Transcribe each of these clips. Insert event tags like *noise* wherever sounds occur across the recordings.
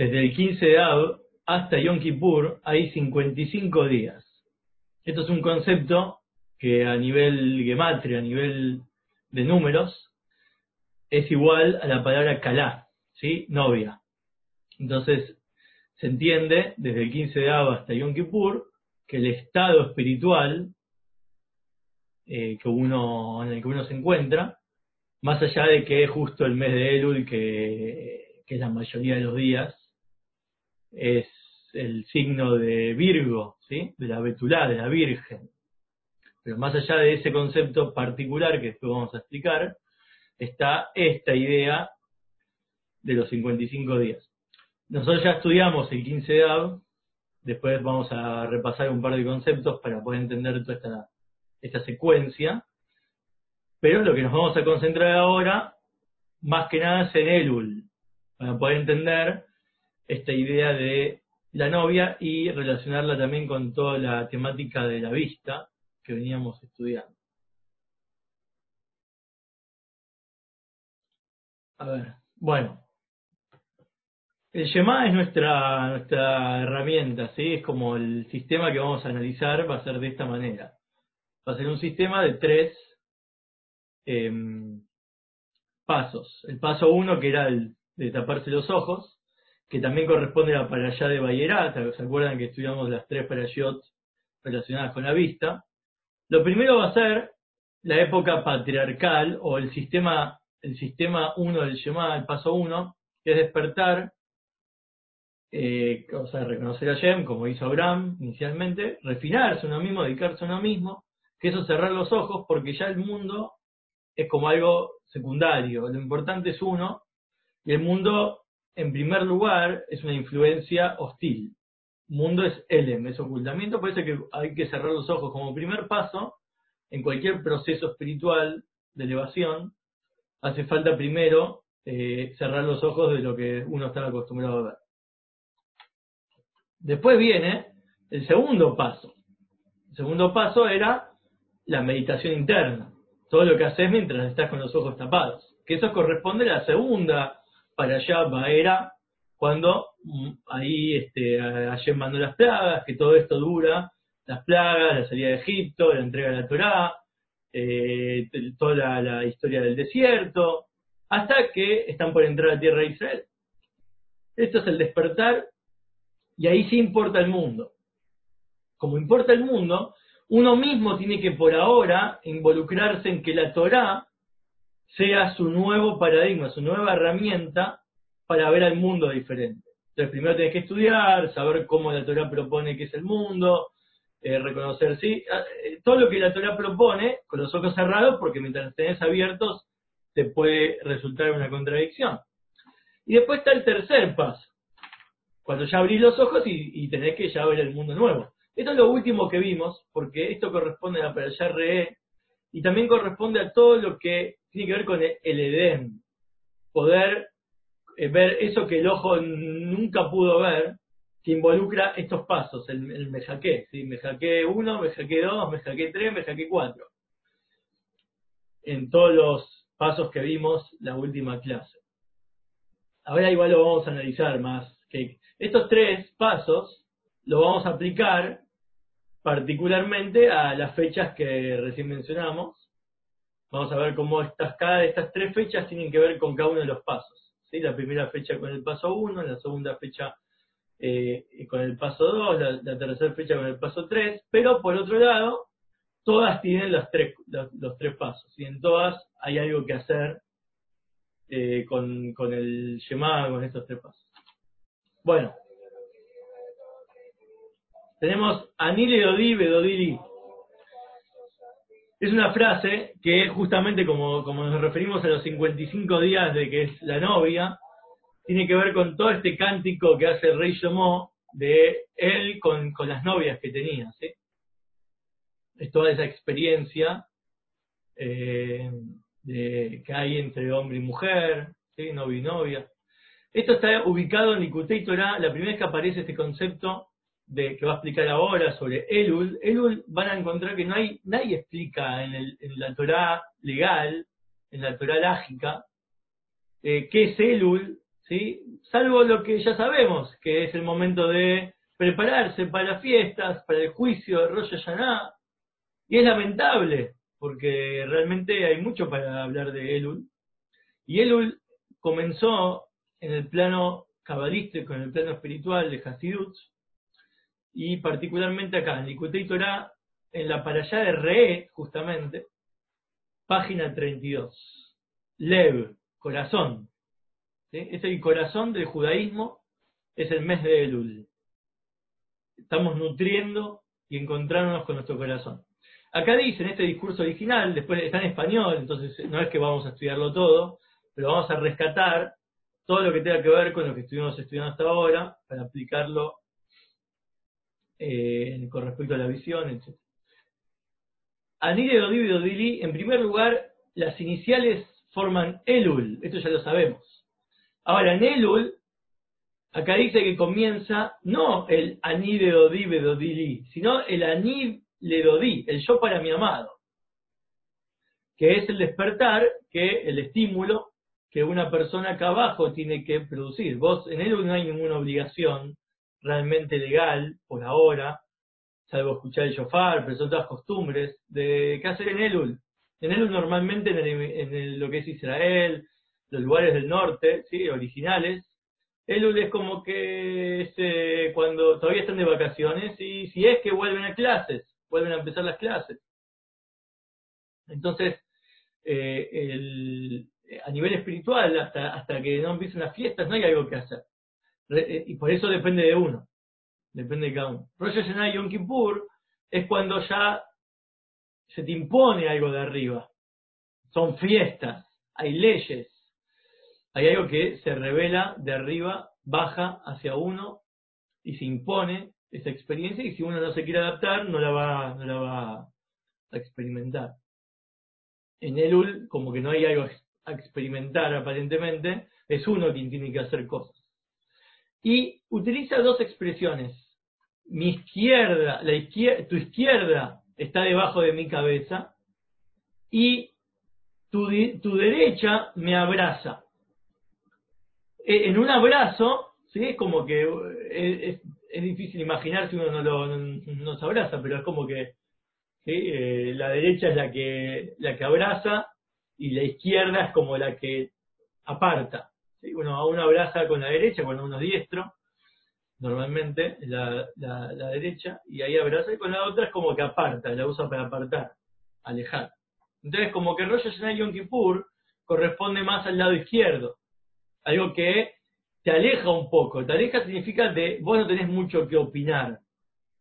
desde el 15 de Av hasta Yom Kippur hay 55 días. Esto es un concepto que a nivel gematria, a nivel de números, es igual a la palabra kalá, ¿sí? Novia. Entonces, se entiende desde el 15 de Av hasta Yom Kippur que el estado espiritual eh, que uno, en el que uno se encuentra, más allá de que es justo el mes de Elul, que, que es la mayoría de los días, es el signo de Virgo, ¿sí? de la Betulá, de la Virgen. Pero más allá de ese concepto particular que después vamos a explicar, está esta idea de los 55 días. Nosotros ya estudiamos el 15 de Av, después vamos a repasar un par de conceptos para poder entender toda esta, esta secuencia, pero lo que nos vamos a concentrar ahora, más que nada, es en Elul, para poder entender esta idea de la novia y relacionarla también con toda la temática de la vista que veníamos estudiando. A ver, bueno. El Shema es nuestra, nuestra herramienta, ¿sí? Es como el sistema que vamos a analizar, va a ser de esta manera. Va a ser un sistema de tres em, pasos. El paso uno, que era el de taparse los ojos, que también corresponde a la parashá de Bayerat, ¿se acuerdan que estudiamos las tres parashot relacionadas con la vista? Lo primero va a ser la época patriarcal o el sistema, el sistema 1 del Shema, el paso 1, que es despertar, eh, o sea, reconocer a Shem, como hizo Abraham inicialmente, refinarse uno mismo, dedicarse a uno mismo, que eso cerrar los ojos porque ya el mundo es como algo secundario, lo importante es uno, y el mundo en primer lugar, es una influencia hostil. Mundo es Elem, es ocultamiento, por eso que hay que cerrar los ojos como primer paso en cualquier proceso espiritual de elevación. Hace falta primero eh, cerrar los ojos de lo que uno está acostumbrado a ver. Después viene el segundo paso. El segundo paso era la meditación interna. Todo lo que haces mientras estás con los ojos tapados. Que eso corresponde a la segunda para allá era cuando mm, ahí este, ayer mandó las plagas, que todo esto dura, las plagas, la salida de Egipto, la entrega de la Torá, eh, toda la, historia del desierto, hasta que están por entrar a tierra de Israel. Esto es el despertar y ahí sí importa el mundo. Como importa el mundo, uno mismo tiene que por ahora involucrarse en que la Torá sea su nuevo paradigma, su nueva herramienta para ver al mundo diferente. Entonces, primero tenés que estudiar, saber cómo la Torah propone que es el mundo, eh, reconocer, sí, ah, eh, todo lo que la Torah propone con los ojos cerrados, porque mientras tenés abiertos te puede resultar una contradicción. Y después está el tercer paso, cuando ya abrís los ojos y, tenés que ya ver el mundo nuevo. Esto es lo último que vimos, porque esto corresponde a la Perashá Re y también corresponde a todo lo que tiene que ver con el Edén. Poder eh, ver eso que el ojo nunca pudo ver, que involucra estos pasos, el, el mejaqué, ¿sí? mejaqué 1, mejaqué 2, mejaqué 3, mejaqué 4. En todos los pasos que vimos la última clase. Ahora igual lo vamos a analizar más. Que estos tres pasos lo vamos a aplicar particularmente a las fechas que recién mencionamos. Vamos a ver cómo estas, cada de estas tres fechas tienen que ver con cada uno de los pasos. ¿sí? La primera fecha con el paso 1, la segunda fecha eh, con el paso 2, la, tercera fecha con el paso 3, pero por otro lado, todas tienen los tres, los, tres pasos, y en todas hay algo que hacer eh, con, con el llamado, con estos tres pasos. Bueno, tenemos Anile Dodi Bedodili. Es una frase que justamente como, nos referimos a los 55 días de que es la novia, tiene que ver con todo este cántico que hace el rey Shomó de él con, las novias que tenía. ¿sí? Es toda esa experiencia eh, de, que hay entre hombre y mujer, ¿sí? novio y novia. Esto está ubicado en Likutei Torah, la primera vez que aparece este concepto de, que va a explicar ahora sobre Elul, Elul van a encontrar que no hay, nadie explica en, la Torah legal, en la Torah lágica, eh, qué es Elul, ¿sí? Salvo lo que ya sabemos, que es el momento de prepararse para las fiestas, para el juicio de Rosh Hashanah, y es lamentable, porque realmente hay mucho para hablar de Elul. Y Elul comenzó en el plano cabalístico, en el plano espiritual de Hasidut, y particularmente acá, en Likutei Torah, en la parashá de Re, justamente, página 32. Lev, corazón. Es el corazón del judaísmo, es el mes de Elul. Estamos nutriendo y encontrándonos con nuestro corazón. Acá dice en este discurso original, después está en español, entonces no es que vamos a estudiarlo todo, pero vamos a rescatar todo lo que tenga que ver con lo que estuvimos estudiando hasta ahora para aplicarlo eh, con respecto a la visión, etc. Y Dodili, en primer lugar, las iniciales forman Elul, esto ya lo sabemos. Ahora, en Elul, acá dice que comienza no el Anide de sino el Dodi, el yo para mi amado, que es el despertar, que el estímulo que una persona acá abajo tiene que producir. Vos en Elul no hay ninguna obligación realmente legal por ahora, salvo escuchar el shofar, pero son todas costumbres, de qué hacer en Elul. En Elul normalmente en, lo que es Israel, los lugares del norte, ¿sí? originales, Elul es como que es, eh, cuando todavía están de vacaciones y si es que vuelven a clases, vuelven a empezar las clases. Entonces, eh, el, a nivel espiritual, hasta, hasta que no empiecen las fiestas, no hay algo que hacer. Eh, y por eso depende de uno. Depende de cada uno. Rosh Hashanah y Yom Kippur es cuando ya se te impone algo de arriba. Son fiestas, hay leyes, hay algo que se revela de arriba, baja hacia uno y se impone esa experiencia y si uno no se quiere adaptar no la va, no la va a experimentar. En Elul como que no hay algo a experimentar aparentemente, es uno quien tiene que hacer cosas. Y utiliza dos expresiones. Mi izquierda, la izquierda, tu izquierda está debajo de mi cabeza y tu, tu derecha me abraza. E, en un abrazo, ¿sí? es como que eh, es, difícil imaginar si uno no, lo, no, se abraza, pero es como que eh, la derecha es la que, la que abraza y la izquierda es como la que aparta. Uno, uno abraza con la derecha cuando uno es diestro, normalmente la, la, derecha, y ahí abraza, y con la otra es como que aparta, la usa para apartar, alejar. Entonces, como que Rosh Hashanah Yom Kippur corresponde más al lado izquierdo, algo que te aleja un poco. Te aleja significa que vos no tenés mucho que opinar.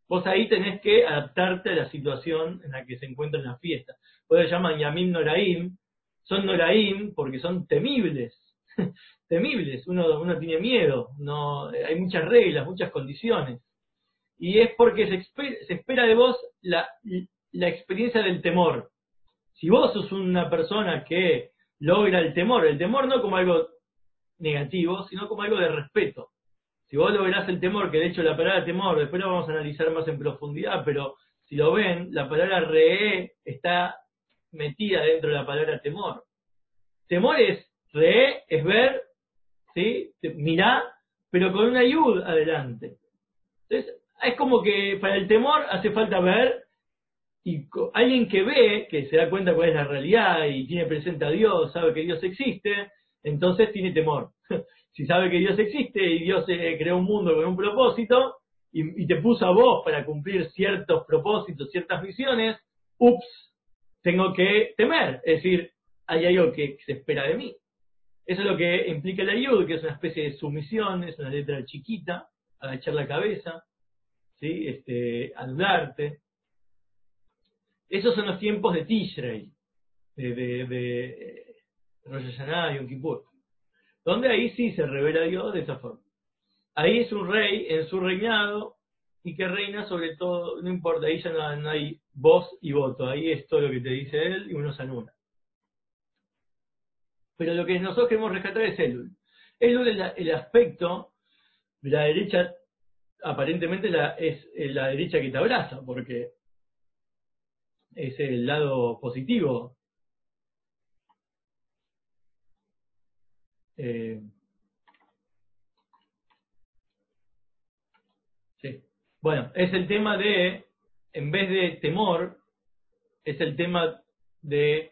Vos ahí tenés que adaptarte a la situación en la que se encuentra en la fiesta. Por eso llaman Yamim Noraim, son Noraim porque son temibles, *laughs* temibles, uno, uno tiene miedo, no, hay muchas reglas, muchas condiciones. Y es porque se, se espera de vos la, la experiencia del temor. Si vos sos una persona que logra el temor, el temor no como algo negativo, sino como algo de respeto. Si vos lográs el temor, que de hecho la palabra temor, después lo vamos a analizar más en profundidad, pero si lo ven, la palabra re está metida dentro de la palabra temor. Temor es re, es ver, ¿sí? Mirá, pero con una ayuda adelante. Entonces, es como que para el temor hace falta ver y alguien que ve, que se da cuenta cuál es la realidad y tiene presente a Dios, sabe que Dios existe, entonces tiene temor. *laughs* si sabe que Dios existe y Dios eh, creó un mundo con un propósito y, te puso a vos para cumplir ciertos propósitos, ciertas visiones, ups, tengo que temer, es decir, hay algo que se espera de mí. Eso es lo que implica la yud, que es una especie de sumisión, es una letra chiquita, agachar la cabeza, ¿sí? este. Esos son los tiempos de Tishrei, de, de, de Rosh Hashanah Yom Kippur, donde ahí sí se revela Dios de esa forma. Ahí es un rey en su reinado y que reina sobre todo, no importa, ahí ya no, hay voz y voto, ahí es todo lo que te dice él y uno se anula. Pero lo que nosotros queremos rescatar es Elul. Elul es el aspecto, la derecha, aparentemente la, es la derecha que te abraza, porque es el lado positivo. Eh, sí. Bueno, es el tema de, en vez de temor, es el tema de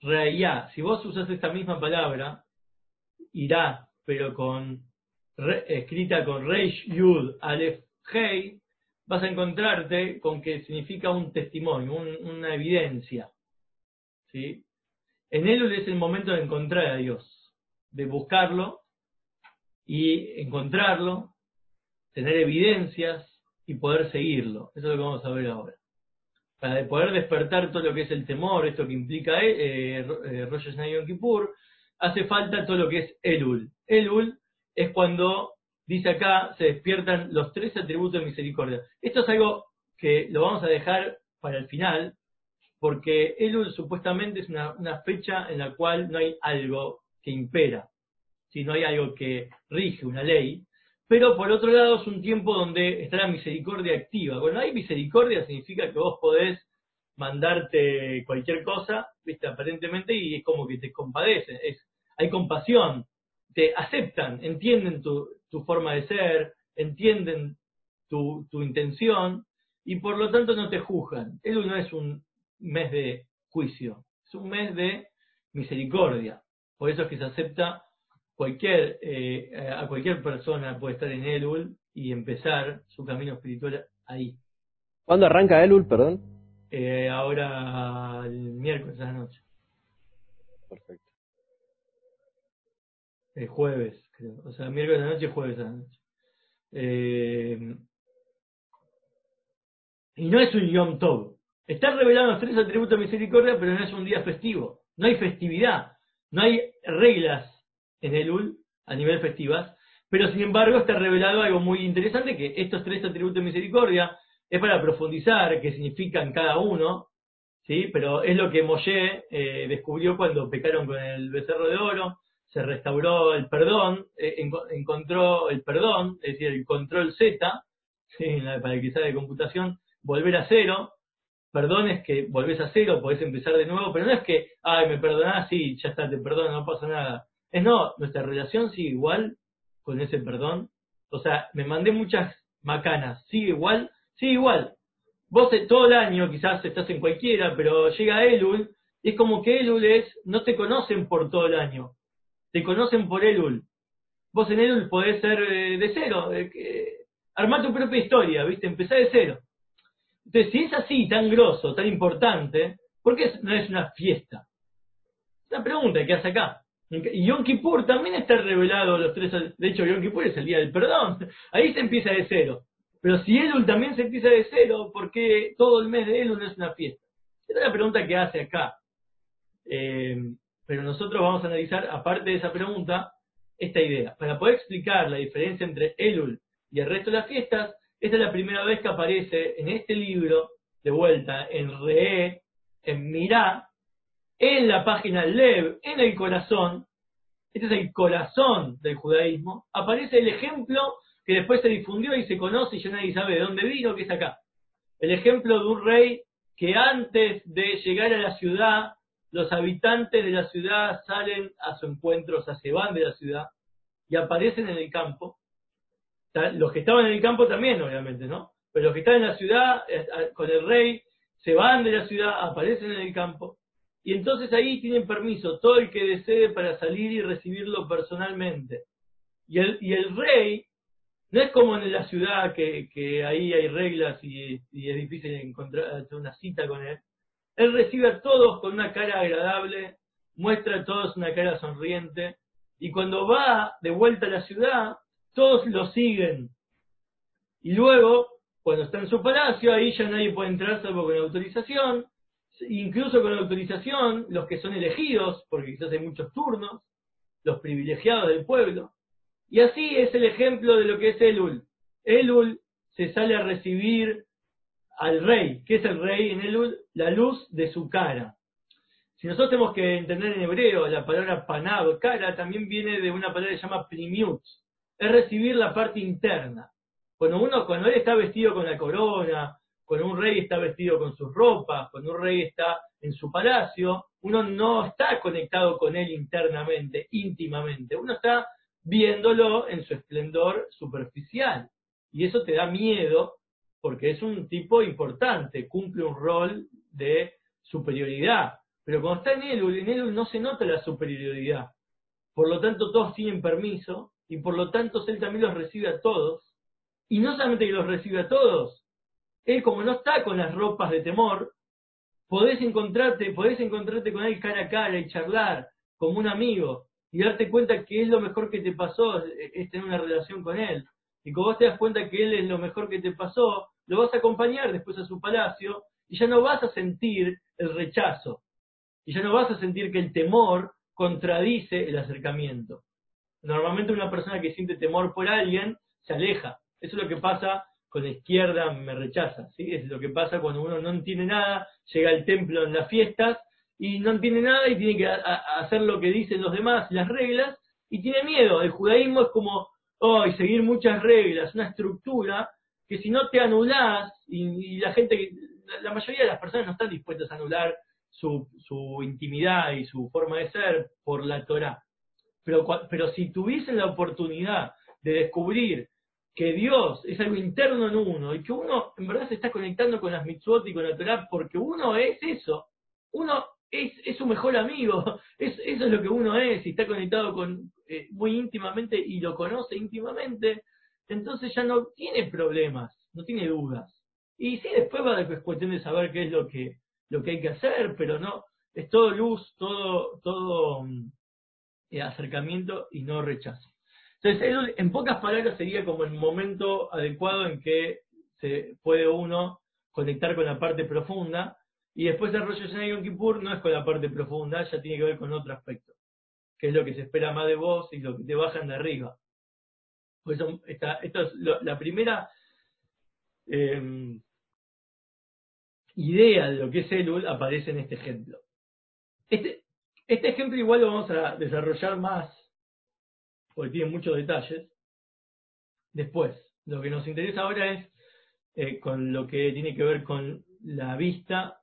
reía. Si vos usas esta misma palabra, irá, pero con escrita con Reish Yud Aleph Hei, vas a encontrarte con que significa un testimonio, una evidencia. ¿sí? En Elul es el momento de encontrar a Dios, de buscarlo y encontrarlo, tener evidencias y poder seguirlo. Eso es lo que vamos a ver ahora. Para poder despertar todo lo que es el temor, esto que implica eh, eh, Rosh Hashanah Kippur, hace falta todo lo que es Elul. Elul es cuando, dice acá, se despiertan los tres atributos de misericordia. Esto es algo que lo vamos a dejar para el final, porque Elul supuestamente es una, fecha en la cual no hay algo que impera, si no hay algo que rige una ley, pero por otro lado es un tiempo donde está la misericordia activa. Cuando hay misericordia significa que vos podés mandarte cualquier cosa, viste, aparentemente, y es como que te compadecen, es, hay compasión, te aceptan, entienden tu, forma de ser, entienden tu, tu intención, y por lo tanto no te juzgan. Elul no es un mes de juicio, es un mes de misericordia. Por eso es que se acepta cualquier, eh, a cualquier persona puede estar en Elul y empezar su camino espiritual ahí. ¿Cuándo arranca Elul, perdón? Eh, ahora el miércoles a la noche. Perfecto. El jueves, creo. O sea, miércoles a la noche, jueves a la noche. Eh, y no es un Yom Tov. Está revelando los tres atributos de misericordia, pero no es un día festivo. No hay festividad. No hay reglas en Elul a nivel festivas, pero sin embargo está revelado algo muy interesante, que estos tres atributos de misericordia es para profundizar qué significan cada uno, ¿sí? pero es lo que Moshe eh, descubrió cuando pecaron con el becerro de oro, se restauró el perdón, eh, encontró el perdón, es decir, el control Z, para el que sabe de computación, volver a cero, perdón es que volvés a cero, podés empezar de nuevo, pero no es que, ay, me perdonás, sí, ya está, te perdono, no pasa nada. Es no, nuestra relación sigue igual con ese perdón. O sea, me mandé muchas macanas, sigue igual, sigue igual. Vos todo el año quizás estás en cualquiera, pero llega Elul, y es como que Elul es, no te conocen por todo el año, te conocen por Elul. Vos en Elul podés ser eh, de cero, de armar tu propia historia, ¿viste? Empezar de cero. Entonces, si es así, tan grosso, tan importante, ¿por qué no es una fiesta? Es una pregunta que hace acá. Y Yom Kippur también está revelado los tres. De hecho, Yom Kippur es el día del perdón. Ahí se empieza de cero. Pero si Elul también se empieza de cero, ¿por qué todo el mes de Elul no es una fiesta? Esa es la pregunta que hace acá. Eh, pero nosotros vamos a analizar, aparte de esa pregunta, esta idea. Para poder explicar la diferencia entre Elul y el resto de las fiestas, esta es la primera vez que aparece en este libro, de vuelta, en Re, en Mirá, en la página Lev, en el corazón, este es el corazón del judaísmo, aparece el ejemplo que después se difundió y se conoce y ya nadie sabe de dónde vino, que es acá. El ejemplo de un rey que antes de llegar a la ciudad, los habitantes de la ciudad salen a su encuentro, o sea, se van de la ciudad y aparecen en el campo. Los que estaban en el campo también, obviamente, ¿no? Pero los que están en la ciudad, eh, con el rey, se van de la ciudad, aparecen en el campo y entonces ahí tienen permiso todo el que desee para salir y recibirlo personalmente. Y el, y el rey, no es como en la ciudad que, que ahí hay reglas y, es difícil encontrar una cita con él. Él recibe a todos con una cara agradable, muestra a todos una cara sonriente, y cuando va de vuelta a la ciudad, todos lo siguen. Y luego, cuando está en su palacio, ahí ya nadie puede entrar salvo con autorización, incluso con autorización, los que son elegidos, porque quizás hay muchos turnos, los privilegiados del pueblo. Y así es el ejemplo de lo que es Elul. Elul se sale a recibir al rey. ¿Qué es el rey en Elul? La luz de su cara. Si nosotros tenemos que entender en hebreo la palabra panab, cara, también viene de una palabra que se llama primiut. Es recibir la parte interna. Cuando uno, cuando él está vestido con la corona, cuando un rey está vestido con sus ropas, cuando un rey está en su palacio, uno no está conectado con él internamente, íntimamente, uno está viéndolo en su esplendor superficial. Y eso te da miedo porque es un tipo importante, cumple un rol de superioridad. Pero cuando está en Elul, en Elul no se nota la superioridad. Por lo tanto, todos tienen permiso y por lo tanto él también los recibe a todos. Y no solamente que los recibe a todos, él como no está con las ropas de temor, podés encontrarte, podés encontrarte con él cara a cara y charlar como un amigo y darte cuenta que es lo mejor que te pasó, es tener una relación con él. Y como vos te das cuenta que él es lo mejor que te pasó, lo vas a acompañar después a su palacio y ya no vas a sentir el rechazo. Y ya no vas a sentir que el temor contradice el acercamiento. Normalmente una persona que siente temor por alguien se aleja. Eso es lo que pasa con la izquierda, me rechaza. ¿sí? Es lo que pasa cuando uno no entiende nada, llega al templo en las fiestas y no entiende nada y tiene que hacer lo que dicen los demás, las reglas, y tiene miedo. El judaísmo es como, oh, seguir muchas reglas, una estructura que si no te anulás, y, la gente, la, mayoría de las personas no están dispuestas a anular su, su intimidad y su forma de ser por la Torah. Pero, pero si tuviesen la oportunidad de descubrir que Dios es algo interno en uno y que uno en verdad se está conectando con las mitzvot y con la Torah porque uno es eso, uno es, es su mejor amigo, *laughs* es, eso es lo que uno es y está conectado con eh, muy íntimamente y lo conoce íntimamente, entonces ya no tiene problemas, no tiene dudas. Y sí, después va a cuestión de saber qué es lo que, lo que hay que hacer, pero no, es todo luz, todo, todo mm, eh, acercamiento y no rechazo. Entonces, en pocas palabras sería como el momento adecuado en que se puede uno conectar con la parte profunda y después el Hashanah y Yom Kippur no es con la parte profunda, ya tiene que ver con otro aspecto, que es lo que se espera más de vos y lo que te bajan de arriba. Pues esta, esto es la primera em, idea de lo que es Elul aparece en este ejemplo. Este, este ejemplo igual lo vamos a desarrollar más, porque tiene muchos detalles, después. Lo que nos interesa ahora es eh, con lo que tiene que ver con la vista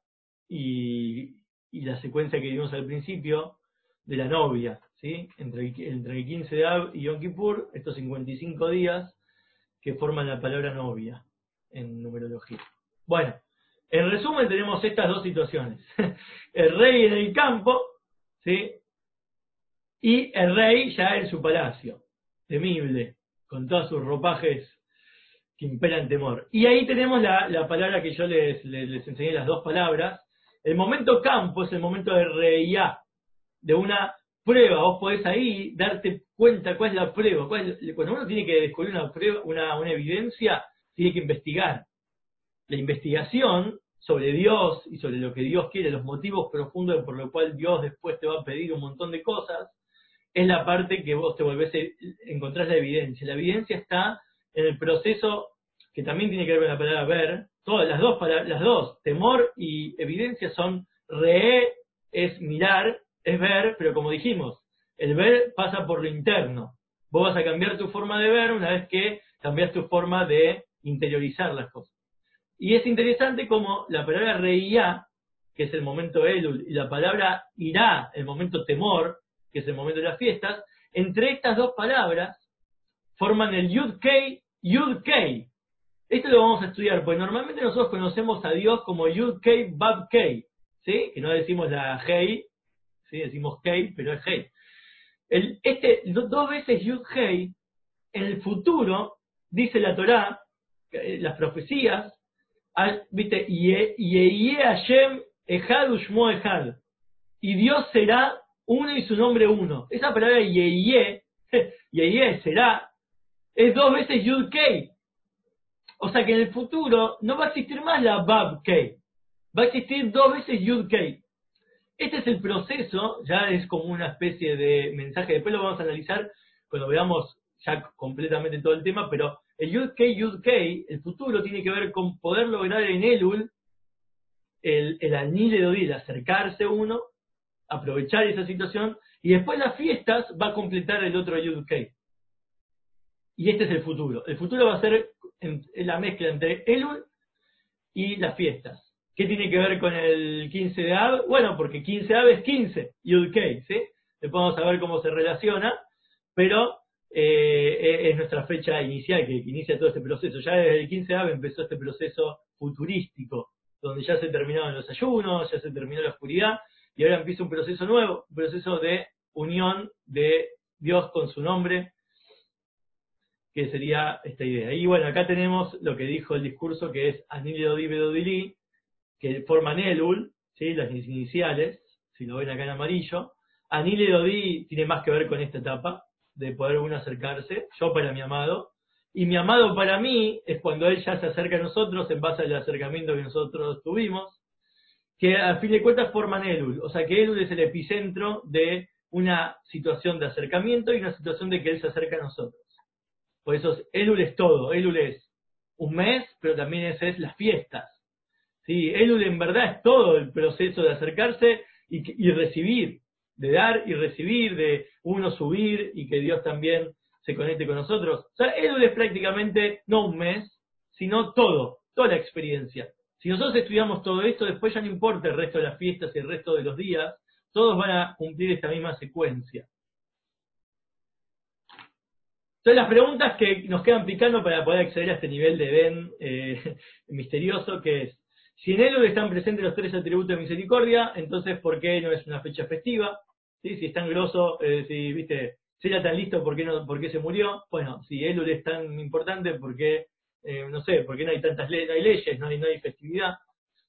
y, la secuencia que vimos al principio de la novia, ¿sí? entre, entre el 15 de Ab y Yom Kippur, estos 55 días que forman la palabra novia en numerología. Bueno, en resumen tenemos estas dos situaciones. *laughs* el rey en el campo, ¿sí? Y el rey ya en su palacio, temible, con todos sus ropajes que imperan temor. Y ahí tenemos la, palabra que yo les, les enseñé, las dos palabras, el momento campo es el momento de reía, de una prueba. Vos podés ahí darte cuenta cuál es la prueba. cuando uno tiene que descubrir una prueba, una, una evidencia, tiene que investigar. La investigación sobre Dios y sobre lo que Dios quiere, los motivos profundos por los cuales Dios después te va a pedir un montón de cosas, es la parte que vos te volvés a encontrar la evidencia. La evidencia está en el proceso que también tiene que ver con la palabra ver, todas las dos, las dos, temor y evidencia son re, es mirar, es ver, pero como dijimos, el ver pasa por lo interno. Vos vas a cambiar tu forma de ver una vez que cambias tu forma de interiorizar las cosas. Y es interesante como la palabra reía, que es el momento Elul, y la palabra irá, el momento temor, que es el momento de las fiestas, entre estas dos palabras forman el Yud Kei, Yud Kei, esto lo vamos a estudiar, pues normalmente nosotros conocemos a Dios como Yud Kei Bab Kei, ¿sí? Que no decimos la Hei, ¿sí? Decimos Kei, pero es Hei. El, este, dos veces Yud Hei, en el futuro, dice la Torá, eh, las profecías, ¿viste? Yeye Hashem Echad Ushmo Echad. Y Dios será uno y su nombre uno. Esa palabra Yeye, Yeye *laughs* será, es dos veces Yud Kei. O sea que en el futuro no va a existir más la Bab K. Va a existir dos veces Yud K. Este es el proceso, ya es como una especie de mensaje, después lo vamos a analizar cuando veamos ya completamente todo el tema, pero el Yud K, Yud K, el futuro tiene que ver con poder lograr en Elul el, el anillo de acercarse uno, aprovechar esa situación, y después las fiestas va a completar el otro Yud. Y este es el futuro. El futuro va a ser en, la mezcla entre Elul y las fiestas. ¿Qué tiene que ver con el 15 de Ab? Bueno, porque 15 de Ab es 15, Yud ¿sí? Después vamos a ver cómo se relaciona, pero eh, es nuestra fecha inicial que, inicia todo este proceso. Ya desde el 15 de Av empezó este proceso futurístico, donde ya se terminaron los ayunos, ya se terminó la oscuridad, y ahora empieza un proceso nuevo, un proceso de unión de Dios con su nombre, que sería esta idea. Y bueno, acá tenemos lo que dijo el discurso, que es Anilio Dibedodili, que forman Elul, ¿sí? las iniciales, si lo ven acá en amarillo. Anilio tiene más que ver con esta etapa, de poder uno acercarse, yo para mi amado, y mi amado para mí es cuando él ya se acerca a nosotros en base al acercamiento que nosotros tuvimos, que a fin de cuentas forman Elul, o sea que Elul es el epicentro de una situación de acercamiento y una situación de que él se acerca a nosotros. Por eso Elul es todo, Elul es un mes, pero también es, es las fiestas. ¿sí? Elul en verdad es todo el proceso de acercarse y, y recibir, de dar y recibir, de uno subir y que Dios también se conecte con nosotros. O sea, Elul es prácticamente no un mes, sino todo, toda la experiencia. Si nosotros estudiamos todo esto, después ya no importa el resto de las fiestas y el resto de los días, todos van a cumplir esta misma secuencia. Entonces las preguntas que nos quedan picando para poder acceder a este nivel de Ben eh, *laughs* misterioso, que es, si en Elul están presentes los tres atributos de misericordia, entonces ¿por qué no es una fecha festiva? ¿Sí? Si es tan grosso, eh, si, viste, si era tan listo, ¿por qué, no, ¿por qué se murió? Bueno, si Elul es tan importante, ¿por qué, eh, no sé, por qué no hay tantas leyes, no hay leyes, no hay, no hay festividad?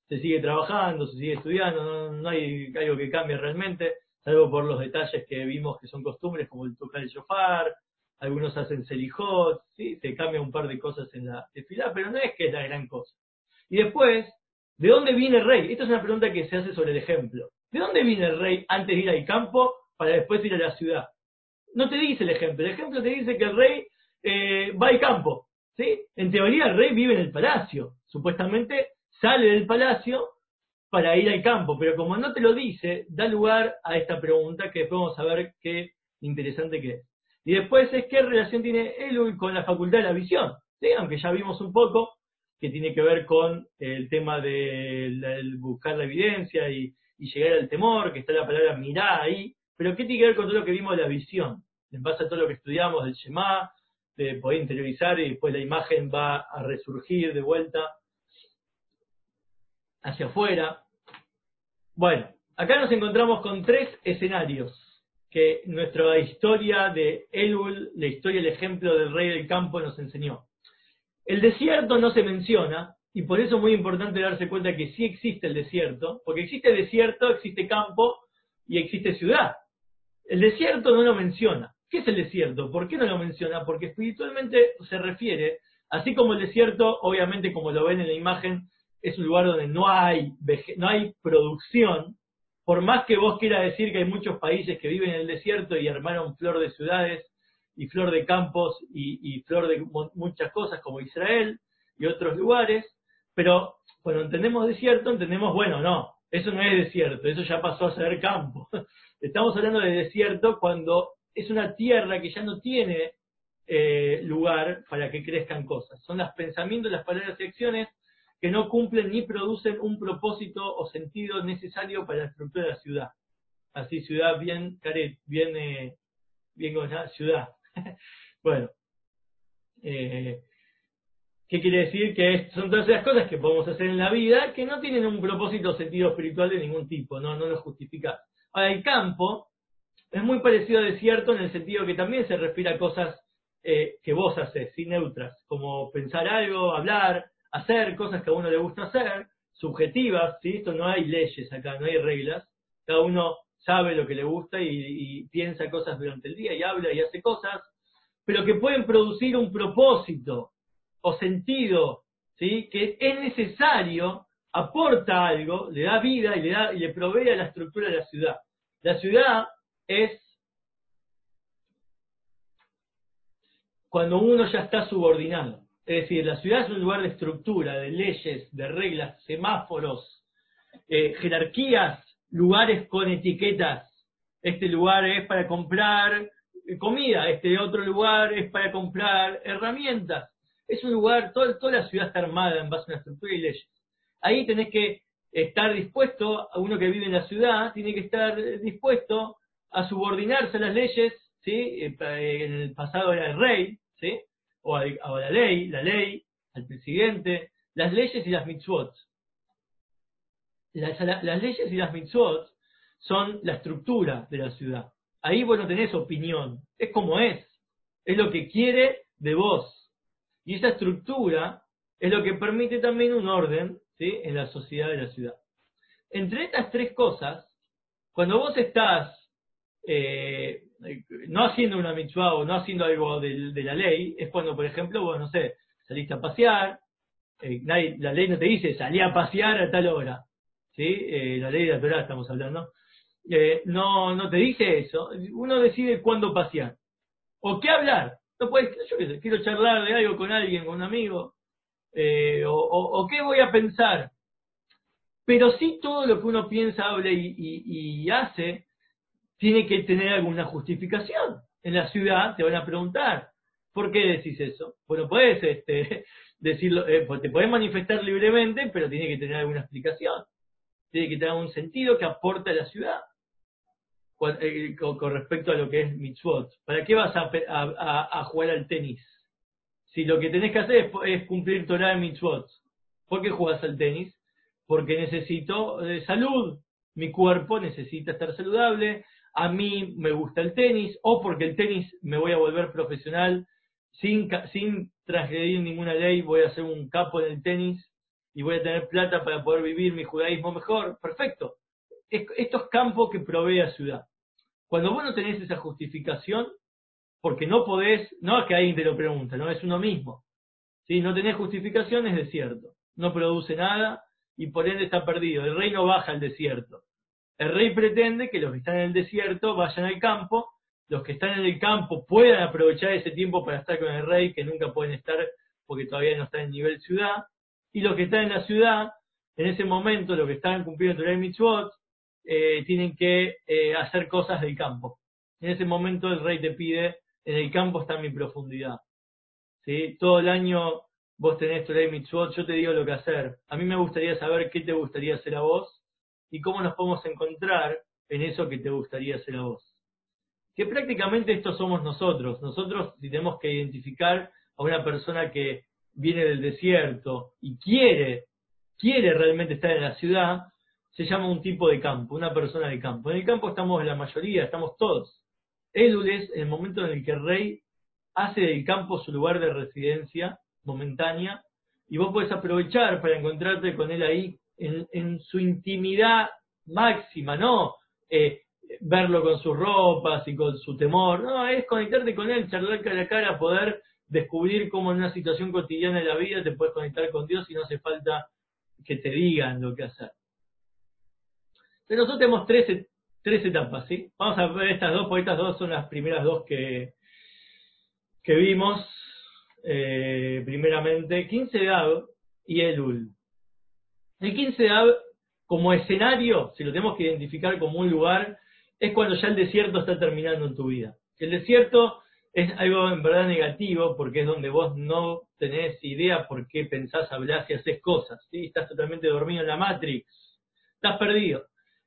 Se sigue trabajando, se sigue estudiando, no, hay algo que cambie realmente, salvo por los detalles que vimos que son costumbres, como el tocar el shofar, algunos hacen selijot, ¿sí? se cambia un par de cosas en la tefilá, pero no es que es la gran cosa. Y después, ¿De dónde viene el rey? Esta es una pregunta que se hace sobre el ejemplo. ¿De dónde viene el rey antes de ir al campo para después ir a la ciudad? No te dice el ejemplo. El ejemplo te dice que el rey eh, va al campo. ¿Sí? En teoría el rey vive en el palacio. Supuestamente sale del palacio para ir al campo. Pero como no te lo dice, da lugar a esta pregunta que después vamos a ver qué interesante que es. Y después es qué relación tiene él con la facultad de la visión. ¿sí? Aunque ya vimos un poco que tiene que ver con el tema de buscar la evidencia y, llegar al temor, que está la palabra mirá ahí, pero ¿qué tiene que ver con todo lo que vimos de la visión? En base a todo lo que estudiamos del Shema, de poder interiorizar y después la imagen va a resurgir de vuelta hacia afuera. Bueno, acá nos encontramos con tres escenarios que nuestra historia de Elul, la historia, el ejemplo del rey del campo nos enseñó. El desierto no se menciona, y por eso es muy importante darse cuenta que sí existe el desierto, porque existe desierto, existe campo y existe ciudad. El desierto no lo menciona. ¿Qué es el desierto? ¿Por qué no lo menciona? Porque espiritualmente se refiere, así como el desierto, obviamente como lo ven en la imagen, es un lugar donde no hay, no hay producción, por más que vos quieras decir que hay muchos países que viven en el desierto y armaron flor de ciudades y flor de campos y, flor de muchas cosas como Israel y otros lugares, pero cuando entendemos desierto, entendemos, bueno, no, eso no es desierto, eso ya pasó a ser campo. *laughs* Estamos hablando de desierto cuando es una tierra que ya no tiene eh, lugar para que crezcan cosas. Son los pensamientos, las palabras y acciones que no cumplen ni producen un propósito o sentido necesario para la estructura de la ciudad. Así, ciudad bien, caret, bien, eh, bien ciudad. *laughs* bueno, eh, ¿qué quiere decir? Que son todas las cosas que podemos hacer en la vida que no tienen un propósito o sentido espiritual de ningún tipo, no, no lo justifica. Ahora, el campo es muy parecido al desierto en el sentido que también se refiere a cosas eh, que vos haces, sin neutras, como pensar algo, hablar, hacer cosas que a uno le gusta hacer, subjetivas, ¿sí? Esto no hay leyes acá, no hay reglas, cada uno sabe lo que le gusta y, piensa cosas durante el día y habla y hace cosas, pero que pueden producir un propósito o sentido, ¿sí? que es necesario, aporta algo, le da vida y le, da, y le provee a la estructura de la ciudad. La ciudad es cuando uno ya está subordinado. Es decir, la ciudad es un lugar de estructura, de leyes, de reglas, semáforos, eh, jerarquías lugares con etiquetas. Este lugar es para comprar comida, este otro lugar es para comprar herramientas. Es un lugar, toda, toda la ciudad está armada en base a una estructura y leyes. Ahí tenés que estar dispuesto, uno que vive en la ciudad, tiene que estar dispuesto a subordinarse a las leyes ¿sí? Eh, En el pasado era el rey, ¿sí? O, o la ley, la ley, al presidente, las leyes y las mitzvot. Las, la- las leyes y las mitzvot son la estructura de la ciudad. Ahí vos no tenés opinión, es como es, es lo que quiere de vos. Y esa estructura es lo que permite también un orden ¿sí? en la sociedad de la ciudad. Entre estas tres cosas, cuando vos estás eh, no haciendo una mitzvah o no haciendo algo de, la ley, es cuando, por ejemplo, vos, no sé, saliste a pasear, eh, la ley no te dice salí a pasear a tal hora, ¿sí? Eh, la ley de la Torah estamos hablando. No, no te dice eso, uno decide cuándo pasear. O qué hablar. No puedes, yo qué sé, quiero charlar de algo con alguien, con un amigo, o, qué voy a pensar. Pero sí todo lo que uno piensa, habla y hace tiene que tener alguna justificación. En la ciudad te van a preguntar, ¿por qué decís eso? Bueno, puedes este, *laughs* decirlo, eh, pues te podés manifestar libremente, pero tiene que tener alguna explicación. Tiene que tener un sentido que aporte a la ciudad con, eh, con- respecto a lo que es mitzvot. ¿Para qué vas a, jugar al tenis? Si lo que tenés que hacer es, es cumplir Torah de mitzvot. ¿Por qué jugás al tenis? Porque necesito eh, salud. Mi cuerpo necesita estar saludable. A mí me gusta el tenis. O porque el tenis me voy a volver profesional sin, sin transgredir ninguna ley. Voy a ser un capo en el tenis y voy a tener plata para poder vivir mi judaísmo mejor. Perfecto. Es- estos campos que provee la ciudad. Cuando vos no tenés esa justificación, porque no podés, no es que alguien te lo pregunte, no es uno mismo. Si no tenés justificación, es desierto. No produce nada y por ende está perdido. El rey no baja al desierto. El rey pretende que los que están en el desierto vayan al campo, los que están en el campo puedan aprovechar ese tiempo para estar con el rey, que nunca pueden estar porque todavía no están en nivel ciudad, y los que están en la ciudad, en ese momento, los que están cumpliendo y Mitzvot, eh, tienen que eh, hacer cosas del campo. En ese momento el rey te pide, en el campo está mi profundidad. ¿Sí? Todo el año vos tenés Torah Mitzvot, yo te digo lo que hacer. A mí me gustaría saber qué te gustaría hacer a vos y cómo nos podemos encontrar en eso que te gustaría hacer a vos. Que prácticamente estos somos nosotros. Nosotros, si tenemos que identificar a una persona que viene del desierto y quiere, quiere realmente estar en la ciudad, se llama un tipo de campo, una persona de campo. En el campo estamos la mayoría, estamos todos. Élul es el momento en el que el rey hace del campo su lugar de residencia momentánea y vos podés aprovechar para encontrarte con él ahí en, su intimidad máxima, no eh, verlo con sus ropas y con su temor, no, es conectarte con él, charlar cara a cara, poder descubrir cómo en una situación cotidiana de la vida te puedes conectar con Dios y no hace falta que te digan lo que hacer. Pero nosotros tenemos tres, tres etapas, ¿sí? Vamos a ver estas dos, porque estas dos son las primeras dos que, que vimos. eh, primeramente, 15 de y Elul. El 15 de Av, como escenario, si lo tenemos que identificar como un lugar, es cuando ya el desierto está terminando en tu vida. El desierto es algo en verdad negativo porque es donde vos no tenés idea por qué pensás, hablás y haces cosas. ¿sí? Estás totalmente dormido en la Matrix. Estás perdido.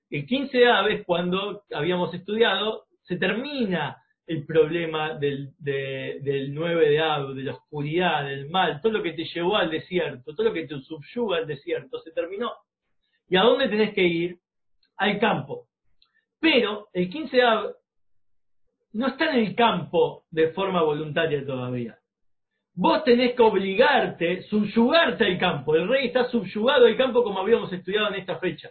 El 15 de Av es cuando habíamos estudiado, se termina el problema del, de- del 9 de Av, de la oscuridad, del mal, todo lo que te llevó al desierto, todo lo que te subyuga al desierto, se terminó. ¿Y a dónde tenés que ir? Al campo. Pero el 15 de Av no está en el campo de forma voluntaria todavía. Vos tenés que obligarte, subyugarte al campo. El rey está subyugado al campo como habíamos estudiado en esta fecha.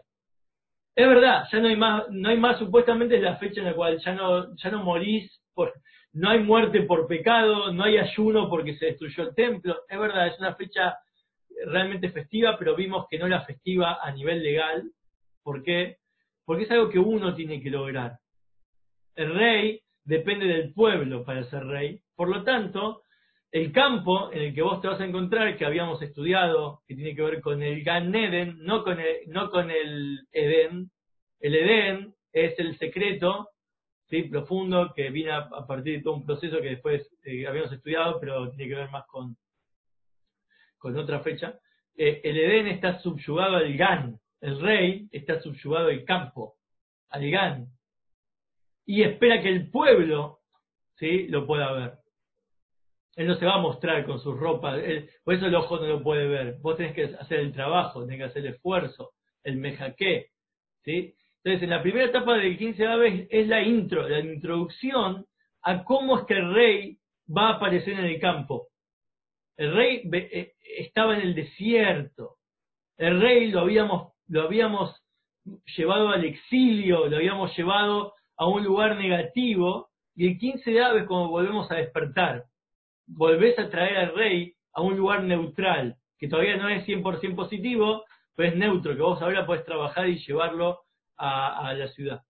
Es verdad, ya no hay más, no hay más, supuestamente es la fecha en la cual ya no, ya no morís, no hay muerte por pecado, no hay ayuno porque se destruyó el templo. Es verdad, es una fecha realmente festiva, pero vimos que no la festiva a nivel legal. ¿Por qué? Porque es algo que uno tiene que lograr. El rey depende del pueblo para ser rey. Por lo tanto, el campo en el que vos te vas a encontrar, que habíamos estudiado, que tiene que ver con el Gan Eden, no con el, no con el Edén. El Edén es el secreto ¿sí? profundo que viene a, partir de todo un proceso que después eh, habíamos estudiado, pero tiene que ver más con, con otra fecha. Eh, el Edén está subyugado al Gan, el rey está subyugado al campo, al Gan, y espera que el pueblo ¿sí? lo pueda ver. Él no se va a mostrar con sus ropas, él- por eso el ojo no lo puede ver. Vos tenés que hacer el trabajo, tenés que hacer el esfuerzo, el mejaqué, ¿sí? Entonces, en la primera etapa del 15 de Aves es la intro, la introducción a cómo es que el rey va a aparecer en el campo. El rey eh, estaba en el desierto. El rey lo habíamos, lo habíamos llevado al exilio, lo habíamos llevado a un lugar negativo, y el 15 de Aves como volvemos a despertar. Volvés a traer al rey a un lugar neutral, que todavía no es 100% positivo, pero es neutro, que vos ahora podés trabajar y llevarlo a, la ciudad.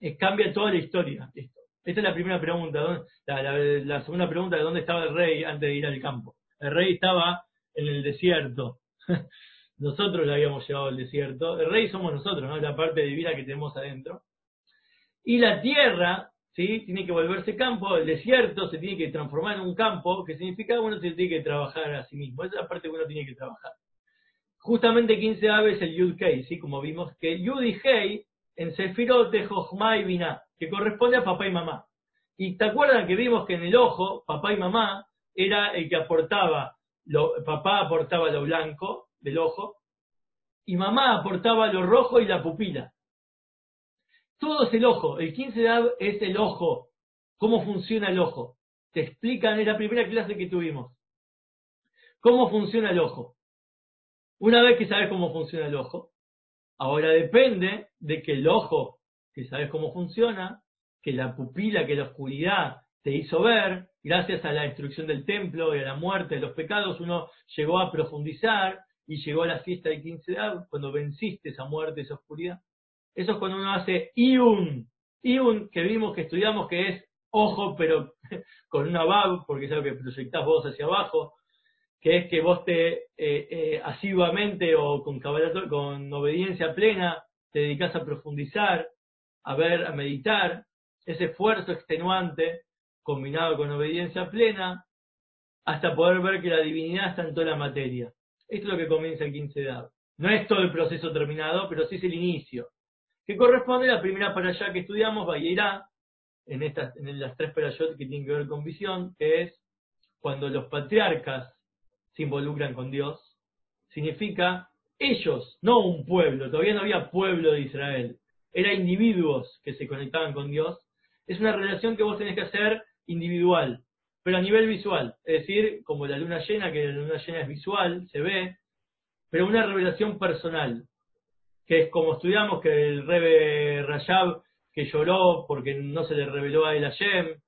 Eh, cambia toda la historia esto. Esta es la primera pregunta. ¿dónde- La, segunda pregunta de dónde estaba el rey antes de ir al campo. El rey estaba en el desierto. *laughs* Nosotros lo habíamos llevado al desierto. El rey somos nosotros, ¿no? La parte divina que tenemos adentro. Y la tierra, ¿sí? Tiene que volverse campo. El desierto se tiene que transformar en un campo, que significa que uno se tiene que trabajar a sí mismo. Esa es la parte que uno tiene que trabajar. Justamente 15 aves el Yud Kei. Como vimos, que Yud y Hei en Sefirot de Jochma y Binah, que corresponde a papá y mamá. Y te acuerdan que vimos que en el ojo, papá y mamá, era el que aportaba, lo, papá aportaba lo blanco del ojo, y mamá aportaba lo rojo y la pupila. Todo es el ojo, el 15 de Av es el ojo. ¿Cómo funciona el ojo? Te explican en la primera clase que tuvimos. ¿Cómo funciona el ojo? Una vez que sabes cómo funciona el ojo, ahora depende de que el ojo, que sabes cómo funciona, que la pupila, que la oscuridad te hizo ver, gracias a la destrucción del templo y a la muerte de los pecados, uno llegó a profundizar y llegó a la fiesta del 15 de Av, cuando venciste esa muerte, esa oscuridad. Eso es cuando uno hace Iun, Iun que vimos, que estudiamos, que es ojo, pero *laughs* con una Bab, porque es algo que proyectás vos hacia abajo, que es que vos te eh, eh, asiduamente o con, con obediencia plena te dedicas a profundizar, a ver, a meditar, ese esfuerzo extenuante combinado con obediencia plena, hasta poder ver que la divinidad está en toda la materia. Esto es lo que comienza el 15 de. No es todo el proceso terminado, pero sí es el inicio, que corresponde a la primera para allá que estudiamos, Bayerá, en, estas, en las tres parayot que tienen que ver con visión, que es cuando los patriarcas se involucran con Dios, significa ellos, no un pueblo, todavía no había pueblo de Israel, era individuos que se conectaban con Dios, es una relación que vos tenés que hacer individual, pero a nivel visual, es decir, como la luna llena, que la luna llena es visual, se ve, pero una revelación personal, que es como estudiamos que el Rebe Rayab, que lloró porque no se le reveló a él Hashem,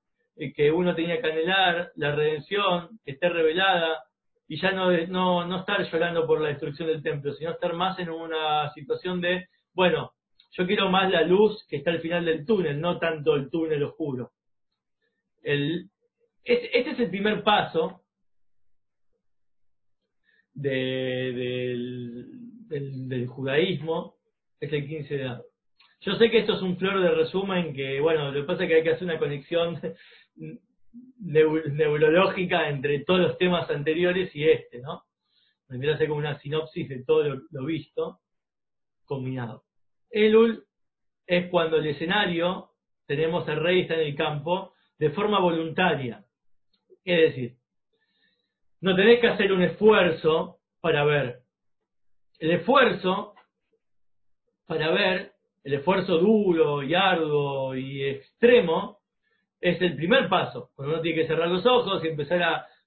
que uno tenía que anhelar la redención, que esté revelada, y ya no, no, no estar llorando por la destrucción del templo, sino estar más en una situación de, bueno, yo quiero más la luz que está al final del túnel, no tanto el túnel oscuro. El, este, este es el primer paso de- del, del- judaísmo, es el 15 de Av. Yo sé que esto es un flor de resumen que, bueno, lo que pasa es que hay que hacer una conexión neurológica entre todos los temas anteriores y este, ¿no? Vendría a ser como una sinopsis de todo lo, lo visto combinado. Elul es cuando el escenario, tenemos al rey está en el campo, de forma voluntaria. Es decir, no tenés que hacer un esfuerzo para ver. El esfuerzo para ver, el esfuerzo duro y arduo y extremo, es el primer paso. Cuando uno tiene que cerrar los ojos y empezar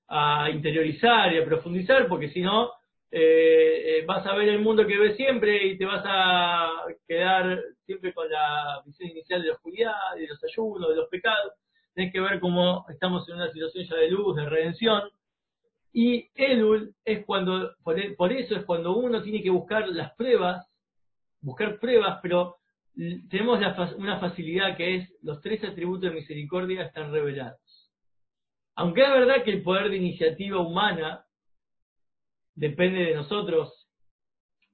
a, interiorizar y a profundizar, porque si no, eh, eh, vas a ver el mundo que ves siempre y te vas a quedar siempre con la visión inicial de la oscuridad, de los ayunos, de los pecados. Tienes que ver cómo estamos en una situación ya de luz, de redención. Y Elul es cuando, por, por eso es cuando uno tiene que buscar las pruebas, buscar pruebas, pero tenemos la una facilidad que es los tres atributos de misericordia están revelados. Aunque es verdad que el poder de iniciativa humana depende de nosotros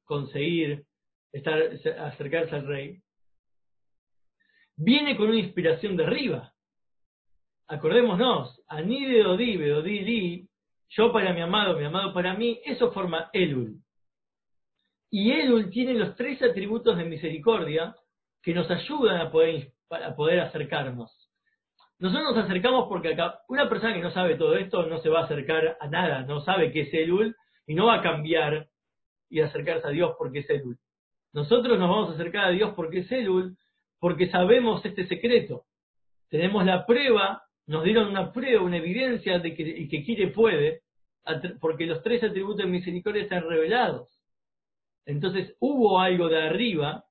conseguir estar, acercarse al rey, viene con una inspiración de arriba. Acordémonos, Ani de Li, yo para mi amado, mi amado para mí, eso forma Elul. Y Elul tiene los tres atributos de misericordia que nos ayudan a poder, poder acercarnos. Nosotros nos acercamos porque acá, una persona que no sabe todo esto no se va a acercar a nada, no sabe qué es Elul y no va a cambiar y acercarse a Dios porque es Elul. Nosotros nos vamos a acercar a Dios porque es Elul, porque sabemos este secreto. Tenemos la prueba, nos dieron una prueba, una evidencia de que el que quiere puede, porque los tres atributos de misericordia están revelados. Entonces hubo algo de arriba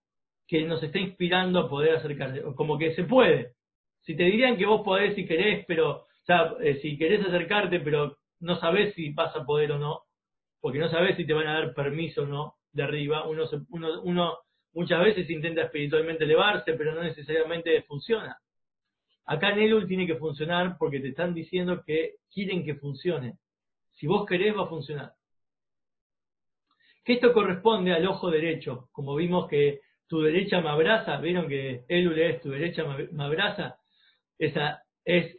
que nos está inspirando a poder acercarse, como que se puede. Si te dirían que vos podés si querés, pero, o sea, eh, si querés acercarte, pero no sabés si vas a poder o no, porque no sabés si te van a dar permiso o no de arriba, uno, uno, uno muchas veces intenta espiritualmente elevarse, pero no necesariamente funciona. Acá Nelul tiene que funcionar porque te están diciendo que quieren que funcione. Si vos querés, va a funcionar. Que esto corresponde al ojo derecho, como vimos que tu derecha me abraza, vieron que Elul es tu derecha me abraza, esa es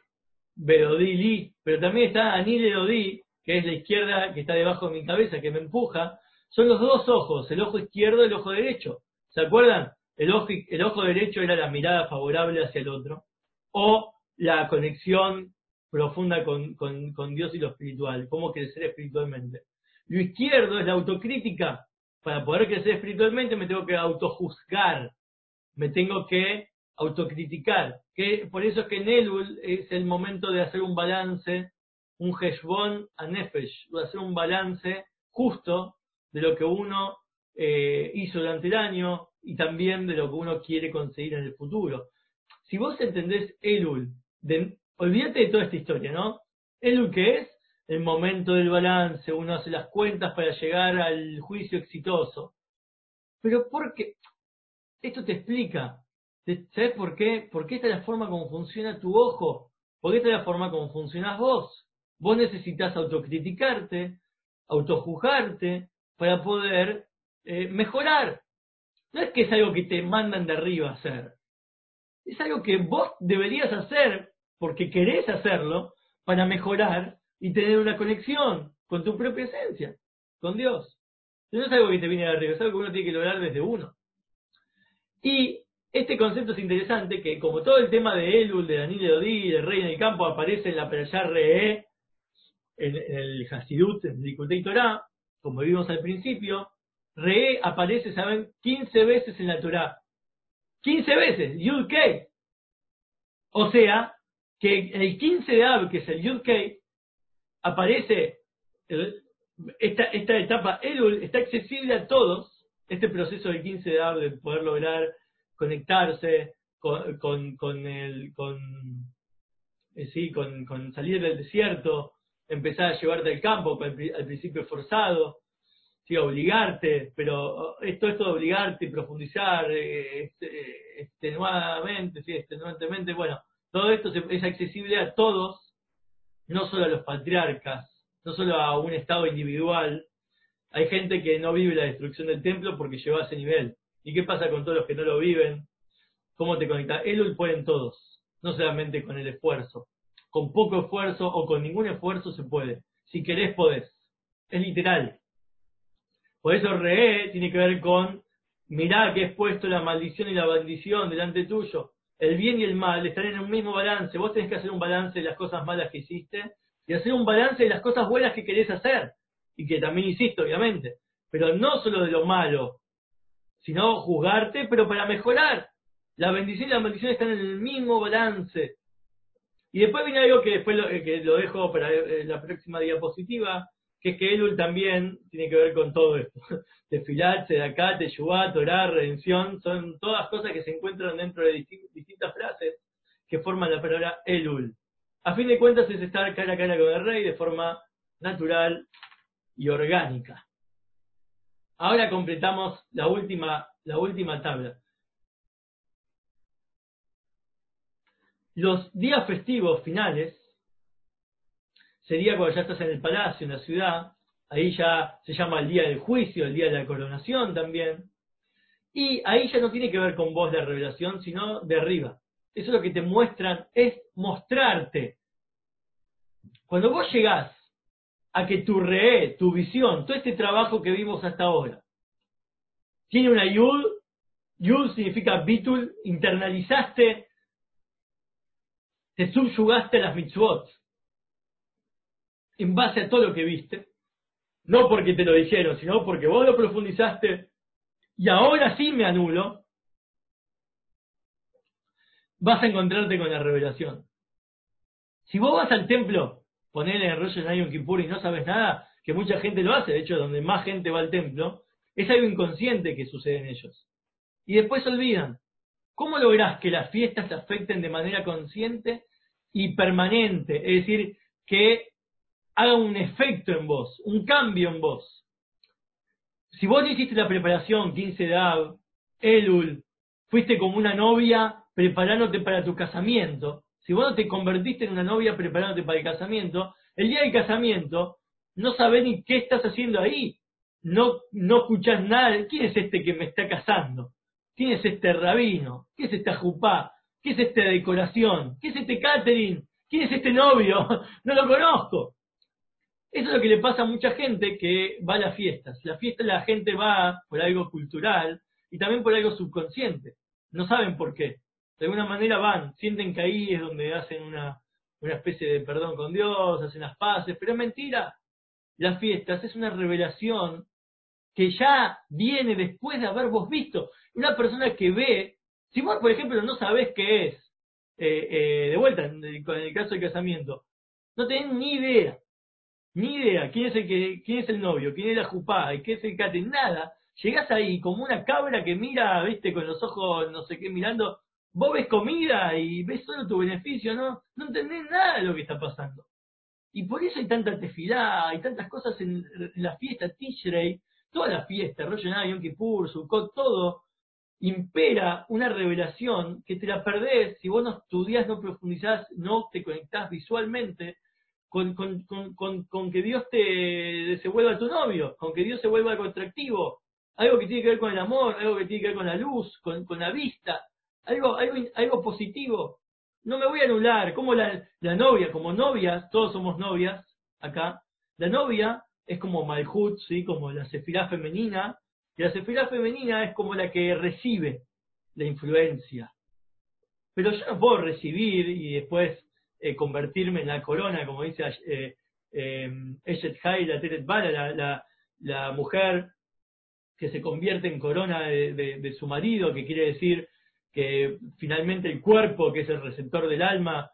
Bedodí pero también está Dodí, que es la izquierda que está debajo de mi cabeza, que me empuja, son los dos ojos, el ojo izquierdo y el ojo derecho. ¿Se acuerdan? El ojo, el ojo derecho era la mirada favorable hacia el otro, o la conexión profunda con, con Dios y lo espiritual, cómo crecer espiritualmente. Lo izquierdo es la autocrítica. Para poder crecer espiritualmente me tengo que autojuzgar, me tengo que autocriticar. Que, por eso es que en Elul es el momento de hacer un balance, un Heshbon a Nefesh, de hacer un balance justo de lo que uno eh, hizo durante el año y también de lo que uno quiere conseguir en el futuro. Si vos entendés Elul, olvídate de toda esta historia, ¿no? Elul que es el momento del balance, uno hace las cuentas para llegar al juicio exitoso. Pero ¿por qué? Esto te explica ¿Sabes por qué? Porque esta es la forma como funciona tu ojo. Porque esta es la forma como funcionas vos. Vos necesitas autocriticarte, autojuzgarte para poder eh, mejorar. No es que es algo que te mandan de arriba a hacer. Es algo que vos deberías hacer porque querés hacerlo para mejorar y tener una conexión con tu propia esencia, con Dios. No es algo que te viene de arriba, es algo que uno tiene que lograr desde uno. Y este concepto es interesante, que como todo el tema de Elul, de Daniel de Odí, del rey en el campo, aparece en la Perashá Re'e, en, el Hasidut, en el Torah, como vimos al principio, Re'e aparece, ¿saben?, 15 veces en la Torah. 15 veces, Yud. O sea, que el 15 de Ab, que es el Yud Aparece esta, esta etapa Elul, está accesible a todos, este proceso del 15 de Ab de poder lograr conectarse con, con, con el, con, eh, sí, con, salir del desierto, empezar a llevarte al campo, al, principio forzado, sí, obligarte, pero oh, esto, esto de obligarte profundizar eh, este, extenuadamente, sí, extenuantemente, bueno, todo esto es accesible a todos, no solo a los patriarcas, no solo a un estado individual. Hay gente que no vive la destrucción del templo porque llegó a ese nivel. ¿Y qué pasa con todos los que no lo viven? ¿Cómo te conectas? Elul pueden todos, no solamente con el esfuerzo. Con poco esfuerzo o con ningún esfuerzo se puede. Si querés, podés. Es literal. Por eso re tiene que ver con mirar que es puesto la maldición y la bendición delante tuyo. El bien y el mal están en un mismo balance. Vos tenés que hacer un balance de las cosas malas que hiciste y hacer un balance de las cosas buenas que querés hacer. Y que también hiciste, obviamente. Pero no solo de lo malo, sino juzgarte, pero para mejorar. La bendición y la maldición están en el mismo balance. Y después viene algo que después lo, eh, que lo dejo para eh, la próxima diapositiva, que es que Elul también tiene que ver con todo esto. *laughs* Tefilat, acá, Teshuvah, Torah, redención, son todas cosas que se encuentran dentro de distintas frases que forman la palabra Elul. A fin de cuentas es estar cara a cara con el rey de forma natural y orgánica. Ahora completamos la última, la última tabla. Los días festivos finales sería cuando ya estás en el palacio, en la ciudad, ahí ya se llama el día del juicio, el día de la coronación también, y ahí ya no tiene que ver con vos la revelación, sino de arriba. Eso es lo que te muestran, es mostrarte. Cuando vos llegás a que tu re, tu visión, todo este trabajo que vimos hasta ahora, tiene una yud, yud significa bitul, internalizaste te subyugaste a las mitzvot en base a todo lo que viste, no porque te lo dijeron, sino porque vos lo profundizaste y ahora sí me anulo, vas a encontrarte con la revelación. Si vos vas al templo, ponele en Rosh Hashanah Kippur y no sabes nada, que mucha gente lo hace, de hecho, donde más gente va al templo, es algo inconsciente que sucede en ellos. Y después se olvidan. ¿Cómo lográs que las fiestas te afecten de manera consciente y permanente? Es decir, que haga un efecto en vos, un cambio en vos. Si vos hiciste la preparación 15 de Av, Elul, fuiste como una novia preparándote para tu casamiento, si vos no te convertiste en una novia preparándote para el casamiento, el día del casamiento no sabés ni qué estás haciendo ahí. No, no escuchás nada. ¿Quién es este que me está casando? ¿Quién es este rabino? ¿Qué es esta jupá? ¿Qué es esta decoración? ¿Qué es este catering? ¿Quién es este novio? *laughs* No lo conozco. Eso es lo que le pasa a mucha gente que va a las fiestas. La fiesta la gente va por algo cultural y también por algo subconsciente. No saben por qué. De alguna manera van, sienten que ahí es donde hacen una, una especie de perdón con Dios, hacen las paces, pero es mentira. Las fiestas es una revelación que ya viene después de haber vos visto. Una persona que ve, si vos, por ejemplo, no sabés qué es, eh, eh, de vuelta, en el, en el caso del casamiento, no tenés ni idea ni idea quién es el que, quién es el novio, quién es la jupá, qué es el cate, nada. Llegás ahí como una cabra que mira, viste, con los ojos no sé qué mirando, vos ves comida y ves solo tu beneficio, ¿no? No entendés nada de lo que está pasando. Y por eso hay tanta tefilá, hay tantas cosas en, la fiesta, Tishrei, toda la fiesta, Rosh Hashanah, Yom Kippur, Sukkot, todo, impera una revelación que te la perdés si vos no estudiás, no profundizás, no te conectás visualmente con, con, con, que Dios te se vuelva tu novio, con que Dios se vuelva algo atractivo, algo que tiene que ver con el amor, algo que tiene que ver con la luz, con, la vista, algo, algo, algo positivo. No me voy a anular, como la, la novia, como novias, todos somos novias acá, la novia es como Malhut, ¿sí? como la sefirá femenina, y la sefirá femenina es como la que recibe la influencia. Pero yo no puedo recibir y después eh, convertirme en la corona, como dice eh, eh, la la, la, mujer que se convierte en corona de, su marido, que quiere decir que finalmente el cuerpo, que es el receptor del alma,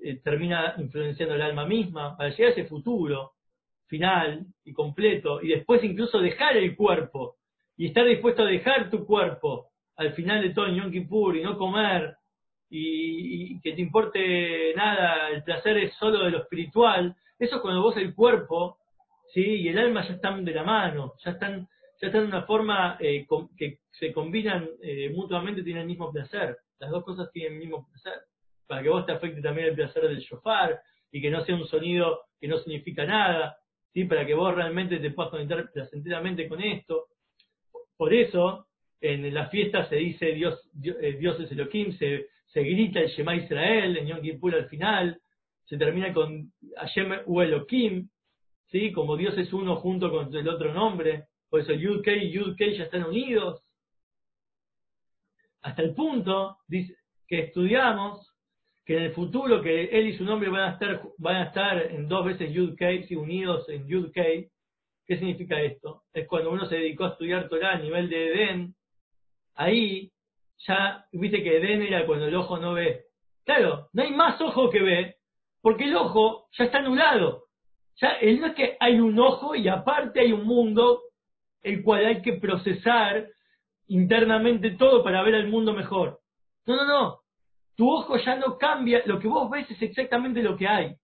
eh, termina influenciando el alma misma, para llegar a ese futuro final y completo, y después incluso dejar el cuerpo, y estar dispuesto a dejar tu cuerpo al final de todo en Yom y no comer y, que te importe nada, el placer es solo de lo espiritual, eso es cuando vos el cuerpo ¿sí? y el alma ya están de la mano, ya están, ya están de una forma eh, que se combinan eh, mutuamente, tienen el mismo placer, las dos cosas tienen el mismo placer, para que vos te afecte también el placer del shofar y que no sea un sonido que no significa nada, ¿sí? para que vos realmente te puedas conectar placenteramente con esto. Por eso, en la fiesta se dice Dios, Dios, eh, Dios es Elohim, se, se grita el Shema Israel en Yom Kippur al final, se termina con Hashem u Elohim, ¿sí? como Dios es uno junto con el otro nombre, por eso Yud y Yud ya están unidos, hasta el punto dice, que estudiamos que en el futuro que él y su nombre van a estar, van a estar en dos veces Yud y unidos en Yud ¿Qué significa esto? Es cuando uno se dedicó a estudiar Torah a nivel de Edén, ahí ya viste que Edén era cuando el ojo no ve. Claro, no hay más ojo que ve, porque el ojo ya está anulado. Ya, no es que hay un ojo y aparte hay un mundo el cual hay que procesar internamente todo para ver el mundo mejor. No, no, no. Tu ojo ya no cambia, lo que vos ves es exactamente lo que hay.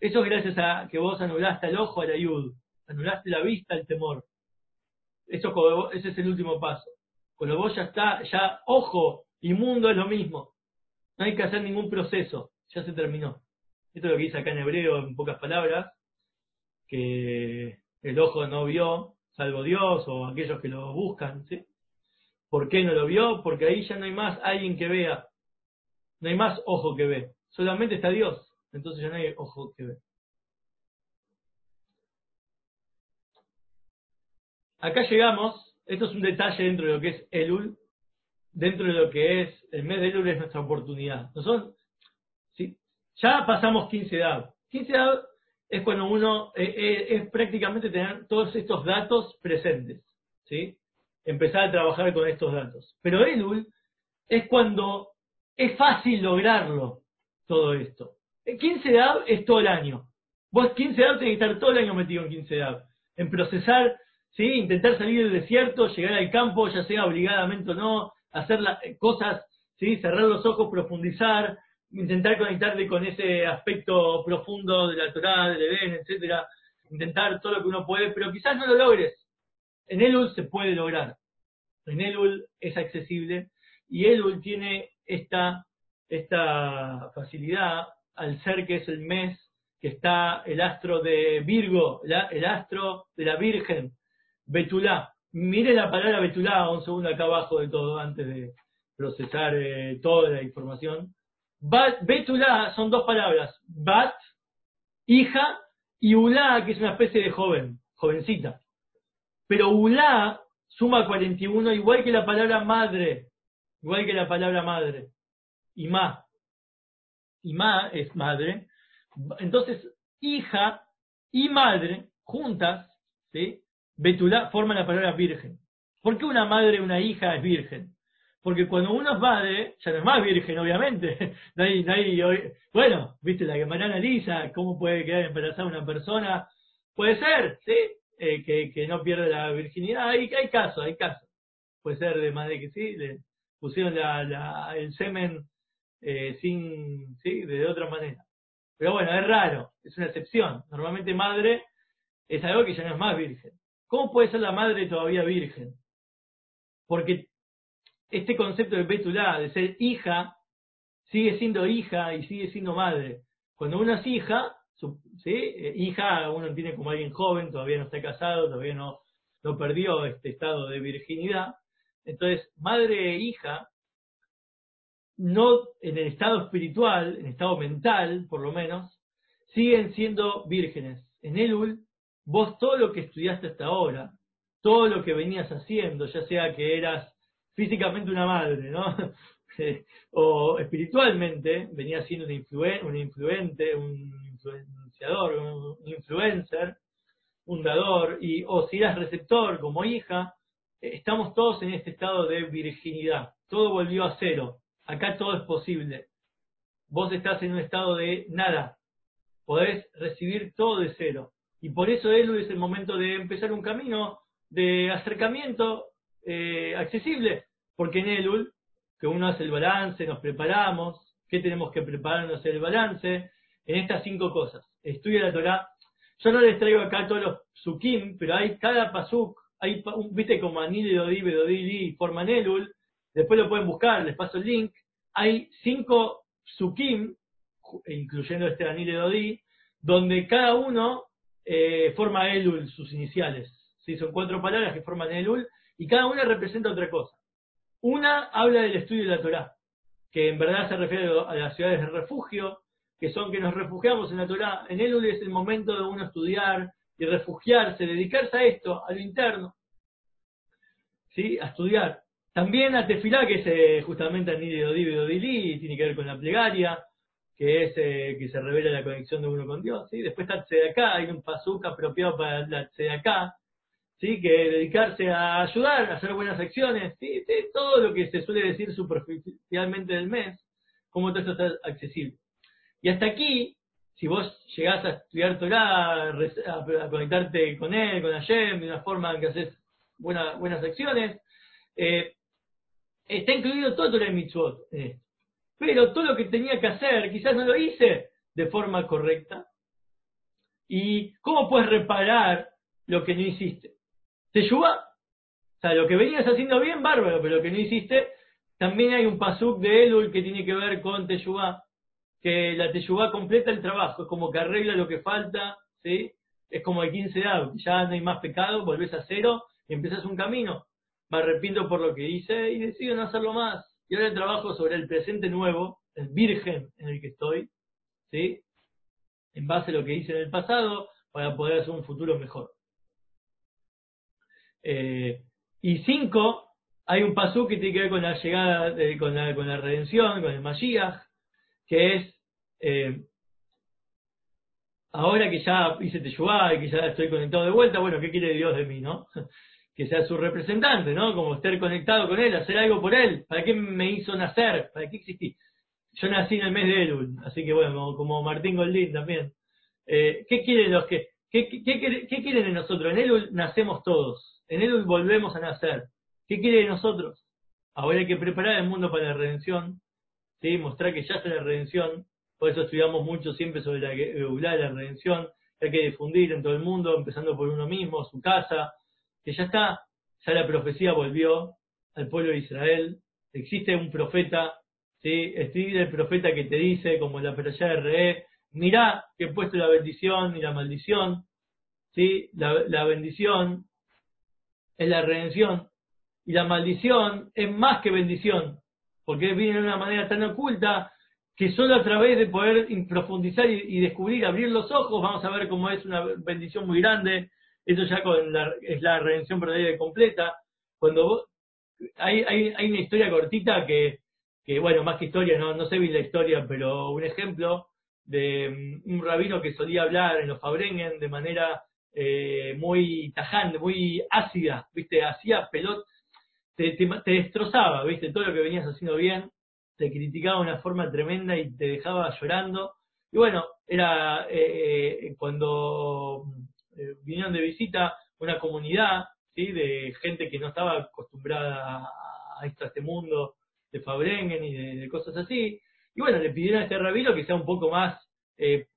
Eso es gracias a que vos anulaste el ojo al ayud, anulaste la vista al temor. Eso, ese es el último paso. Lo vos ya está, ya ojo y mundo es lo mismo. No hay que hacer ningún proceso, ya se terminó. Esto es lo que dice acá en hebreo en pocas palabras, que el ojo no vio, salvo Dios o aquellos que lo buscan, ¿sí? ¿Por qué no lo vio? Porque ahí ya no hay más alguien que vea, no hay más ojo que ve, solamente está Dios, entonces ya no hay ojo que ve. Acá llegamos esto es un detalle dentro de lo que es Elul, dentro de lo que es el mes de Elul es nuestra oportunidad. Nosotros, ¿sí? Ya pasamos 15 edad. 15 edad es cuando uno eh, eh, es prácticamente tener todos estos datos presentes, ¿sí? Empezar a trabajar con estos datos. Pero Elul es cuando es fácil lograrlo, todo esto. 15 edad es todo el año. Vos 15 edad tenés que estar todo el año metido en 15 edad. En procesar, ¿sí? intentar salir del desierto, llegar al campo, ya sea obligadamente o no, hacer las cosas, ¿sí? cerrar los ojos, profundizar, intentar conectarte con ese aspecto profundo de la Torah, del Edén, etcétera, intentar todo lo que uno puede, pero quizás no lo logres. En Elul se puede lograr. En Elul es accesible y Elul tiene esta, esta facilidad al ser que es el mes que está el astro de Virgo, el astro de la Virgen, Betulá. Mire la palabra Betulá, un segundo acá abajo de todo, antes de procesar eh, toda la información. Betulá son dos palabras, Bat, hija, y Ulá, que es una especie de joven, jovencita. Pero Ulá suma 41, igual que la palabra madre, igual que la palabra madre. Y ma. Y ma es madre. Entonces, hija y madre, juntas, ¿sí? Betulá forman la palabra virgen. ¿Por qué una madre una hija es virgen? Porque cuando uno es madre, ya no es más virgen, obviamente. *laughs* no hay, no hay, bueno, viste la que Mariana analiza, cómo puede quedar embarazada una persona. Puede ser, ¿sí? Eh, que, que, no pierde la virginidad. Hay, hay casos, hay casos. Puede ser de madre que sí, le pusieron el semen eh, sin, ¿sí? De otra manera. Pero bueno, es raro, es una excepción. Normalmente madre es algo que ya no es más virgen. ¿Cómo puede ser la madre todavía virgen? Porque este concepto de Betulá, de ser hija, sigue siendo hija y sigue siendo madre. Cuando uno es hija. Eh, hija uno tiene como alguien joven, todavía no está casado, todavía no, no perdió este estado de virginidad. Entonces, madre e hija, no en el estado espiritual, en el estado mental, por lo menos, siguen siendo vírgenes. En Elul, vos todo lo que estudiaste hasta ahora, todo lo que venías haciendo, ya sea que eras físicamente una madre, ¿no? *laughs* o espiritualmente venía siendo un, un influente, un influenciador, un influencer, un dador, y, o si eras receptor como hija, estamos todos en este estado de virginidad. Todo volvió a cero. Acá todo es posible. Vos estás en un estado de nada. Podés recibir todo de cero. Y por eso Elu es el momento de empezar un camino de acercamiento eh, accesible. Porque en Elul, que uno hace el balance, nos preparamos, ¿qué tenemos que prepararnos el balance? En estas cinco cosas. Estudia la Torah. Yo no les traigo acá todos los sukim, pero hay cada pasuk, hay, viste como Anil, Dodi, Bedodi, forman Elul, después lo pueden buscar, les paso el link. Hay cinco sukim, incluyendo este Anil Dodi, donde cada uno eh, forma Elul, sus iniciales. ¿sí? Son cuatro palabras que forman Elul, y cada una representa otra cosa. Una habla del estudio de la Torá, que en verdad se refiere a las ciudades de refugio, que son que nos refugiamos en la Torá. En Elul es el momento de uno estudiar y refugiarse, dedicarse a esto, a lo interno, ¿sí? a estudiar. También a Tefilá, que es eh, justamente a Nidi Dodili, tiene que ver con la plegaria, que es eh, que se revela la conexión de uno con Dios. ¿sí? Después está Tzedaká, hay un pasuk apropiado para la Tzedaká, ¿sí? que dedicarse a ayudar, a hacer buenas acciones, ¿sí? todo lo que se suele decir superficialmente del mes, cómo todo esto está accesible. Y hasta aquí, si vos llegás a estudiar Torah, a, conectarte con él, con Hashem, de una forma en que haces buenas acciones, eh, está incluido todo Torah y Mitzvot. Pero todo lo que tenía que hacer, quizás no lo hice de forma correcta. ¿Y cómo puedes reparar lo que no hiciste? Teshuvah. O sea, lo que venías haciendo bien, bárbaro, pero lo que no hiciste, también hay un pasuk de Elul que tiene que ver con Teshuvah, que la Teshuvah completa el trabajo, es como que arregla lo que falta, ¿sí? Es como el 15 de ya no hay más pecado, volvés a cero y empiezas un camino. Me arrepiento por lo que hice y decido no hacerlo más. Y ahora trabajo sobre el presente nuevo, el virgen en el que estoy, ¿sí? En base a lo que hice en el pasado, para poder hacer un futuro mejor. Eh, y cinco, hay un pasú que tiene que ver con la llegada, con, la, con, la, redención, con el Mashiach, que es, eh, ahora que ya hice Teshuvah y que ya estoy conectado de vuelta, bueno, ¿qué quiere Dios de mí, no? Que sea su representante, ¿no? Como estar conectado con él, hacer algo por él. ¿Para qué me hizo nacer? ¿Para qué existí? Yo nací en el mes de Elul, así que bueno, como, Martín Goldín también. Eh, ¿Qué quieren los que, qué, quieren de nosotros? En Elul nacemos todos. En Elul volvemos a nacer. ¿Qué quiere de nosotros? Ahora hay que preparar el mundo para la redención, ¿sí? mostrar que ya está la redención. Por eso estudiamos mucho siempre sobre la, la redención. hay que difundir en todo el mundo, empezando por uno mismo, su casa, que ya está, ya la profecía volvió al pueblo de Israel. Existe un profeta, ¿sí? Existe el profeta que te dice, como la peralla de Re, mirá que he puesto la bendición y la maldición, ¿sí? La, la bendición es la redención y la maldición es más que bendición, porque viene de una manera tan oculta que solo a través de poder profundizar y, descubrir, abrir los ojos, vamos a ver cómo es una bendición muy grande. Eso ya con la, es la redención verdadera completa. Cuando hay, hay, hay, una historia cortita que, que, bueno, más que historia, no, no sé bien la historia, pero un ejemplo de mm, un rabino que solía hablar en los Fabrengen de manera eh, muy tajante, muy ácida, ¿viste? Hacía pelot, te, te, destrozaba, ¿viste? Todo lo que venías haciendo bien, te criticaba de una forma tremenda y te dejaba llorando. Y bueno, era eh, eh, vinieron de visita una comunidad, ¿sí? De gente que no estaba acostumbrada a, este mundo de Fabrengen y de, cosas así. Y bueno, le pidieron a este rabino que sea un poco más eh,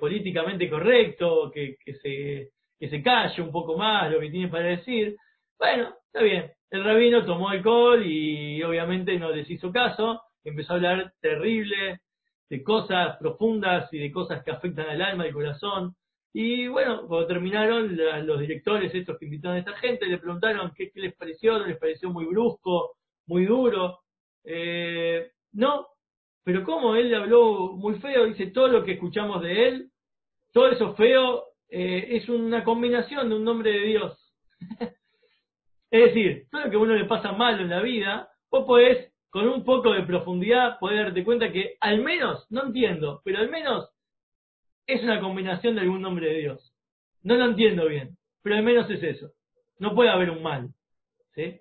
políticamente correcto, que, que, se, que se calle un poco más lo que tiene para decir. Bueno, está bien. El rabino tomó alcohol y obviamente no les hizo caso, empezó a hablar terrible de cosas profundas y de cosas que afectan al alma y al corazón. Y bueno, cuando terminaron, los directores, estos que invitaron a esta gente, le preguntaron qué, les pareció, les pareció muy brusco, muy duro. Eh, no, pero como él le habló muy feo, dice todo lo que escuchamos de él, todo eso feo eh, es una combinación de un nombre de Dios. *laughs* es decir, todo lo que a uno le pasa mal en la vida, vos podés, con un poco de profundidad, poder darte cuenta que al menos, no entiendo, pero al menos es una combinación de algún nombre de Dios. No lo entiendo bien, pero al menos es eso. No puede haber un mal. ¿sí?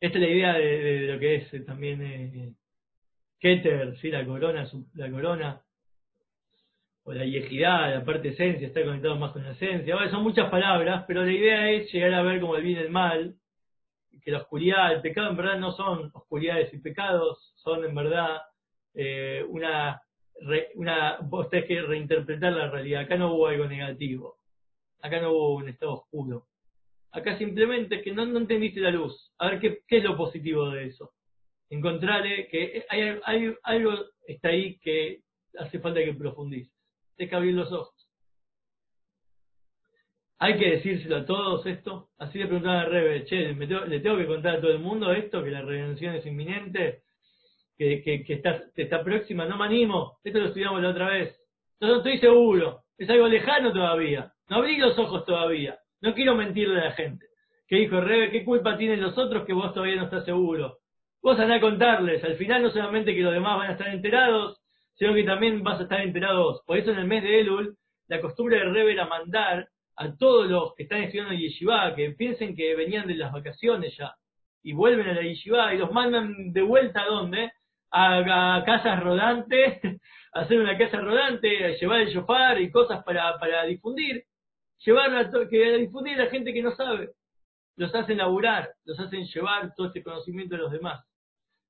Esta es la idea de, lo que es eh, también eh, Keter, ¿sí? la corona, la corona, o la yejidad, la parte esencia, está conectado más con la esencia. son muchas palabras, pero la idea es llegar a ver como el bien y el mal, que la oscuridad, el pecado en verdad no son oscuridades y pecados, son en verdad eh, una, una, vos tenés que reinterpretar la realidad. Acá no hubo algo negativo, acá no hubo un estado oscuro. Acá simplemente es que no, no entendiste la luz. A ver qué, qué es lo positivo de eso encontrarle que hay, hay, algo está ahí que hace falta que profundices. Tienes que abrir los ojos. Hay que decírselo a todos esto. Así le preguntaba a Rebe, che, le tengo que contar a todo el mundo esto, que la redención es inminente, que, está, próxima. No me animo. Esto lo estudiamos la otra vez. No, estoy seguro. Es algo lejano todavía. No abrí los ojos todavía. No quiero mentirle a la gente. Que dijo Rebe, ¿qué culpa tienen los otros que vos todavía no estás seguro? Vos andás a contarles, al final no solamente que los demás van a estar enterados, sino que también vas a estar enterados. Por eso en el mes de Elul, la costumbre de Rebe era mandar a todos los que están estudiando en Yeshiva, que piensen que venían de las vacaciones ya, y vuelven a la Yeshiva y los mandan de vuelta a dónde? A, casas rodantes, a *laughs* hacer una casa rodante, a llevar el shofar y cosas para, para difundir, llevar a, que a difundir a la gente que no sabe. Los hacen laburar, los hacen llevar todo este conocimiento a los demás.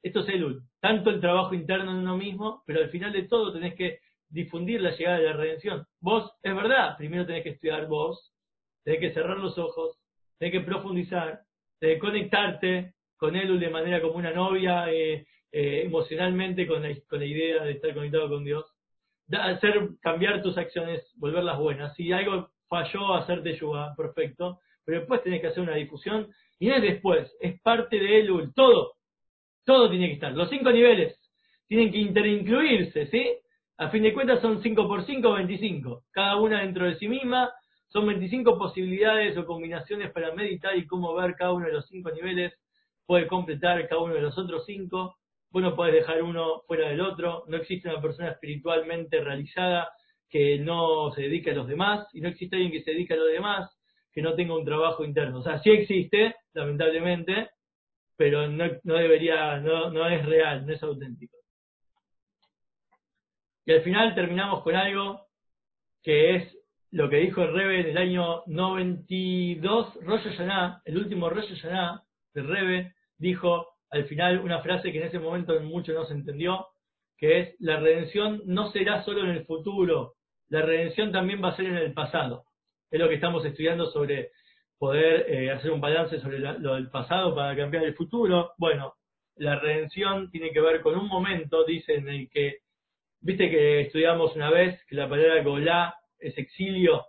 Esto es Elul. Tanto el trabajo interno en uno mismo, pero al final de todo tenés que difundir la llegada de la redención. Vos, es verdad, primero tenés que estudiar vos, tenés que cerrar los ojos, tenés que profundizar, tenés que conectarte con Elul de manera como una novia, eh, eh, emocionalmente con la, con la idea de estar conectado con Dios. hacer cambiar tus acciones, volverlas buenas. Si algo falló, hacerte yoga, perfecto. Pero después tenés que hacer una difusión. Y no es después, es parte de Elul, todo. Todo tiene que estar. Los cinco niveles tienen que interincluirse, ¿sí? A fin de cuentas son 5 por 5, 25. Cada una dentro de sí misma. Son 25 posibilidades o combinaciones para meditar y cómo ver cada uno de los cinco niveles. Puede completar cada uno de los otros cinco. Vos no podés dejar uno fuera del otro. No existe una persona espiritualmente realizada que no se dedique a los demás y no existe alguien que se dedique a los demás que no tenga un trabajo interno. O sea, sí existe, lamentablemente, pero no, debería, no es real, no es auténtico. Y al final terminamos con algo que es lo que dijo el Rebe en el año 92, Rosh Hashanah, el último Rosh Hashanah del Rebe, dijo al final una frase que en ese momento mucho no se entendió, que es, la redención no será solo en el futuro, la redención también va a ser en el pasado. Es lo que estamos estudiando sobre poder eh, hacer un balance sobre lo del pasado para cambiar el futuro. Bueno, la redención tiene que ver con un momento, dice, en el que, viste que estudiamos una vez que la palabra golá es exilio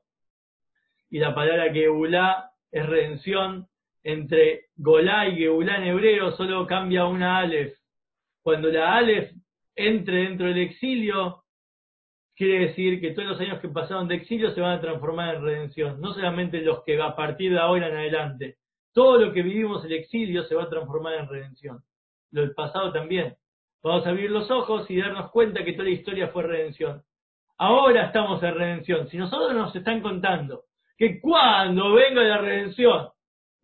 y la palabra geulá es redención. Entre golá y geulá hebreo solo cambia una alef. Cuando la alef entre dentro del exilio, quiere decir que todos los años que pasaron de exilio se van a transformar en redención, no solamente los que a partir de ahora en adelante, todo lo que vivimos el exilio se va a transformar en redención, lo del pasado también. Vamos a abrir los ojos y darnos cuenta que toda la historia fue redención. Ahora estamos en redención. Si nosotros nos están contando que cuando venga la redención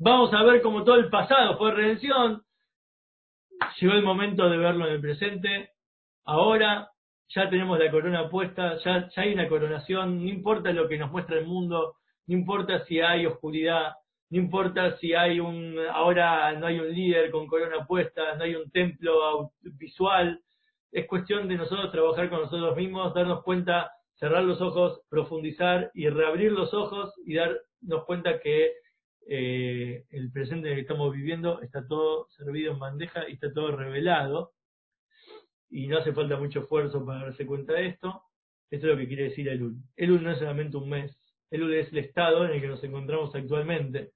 vamos a ver como todo el pasado fue redención, llegó el momento de verlo en el presente. Ahora ya tenemos la corona puesta, ya, hay una coronación, no importa lo que nos muestra el mundo, no importa si hay oscuridad, no importa si hay un, ahora no hay un líder con corona puesta, no hay un templo visual, es cuestión de nosotros trabajar con nosotros mismos, darnos cuenta, cerrar los ojos, profundizar y reabrir los ojos y darnos cuenta que eh, el presente que estamos viviendo está todo servido en bandeja y está todo revelado y no hace falta mucho esfuerzo para darse cuenta de esto. Esto es lo que quiere decir Elul. Elul no es solamente un mes, Elul es el estado en el que nos encontramos actualmente,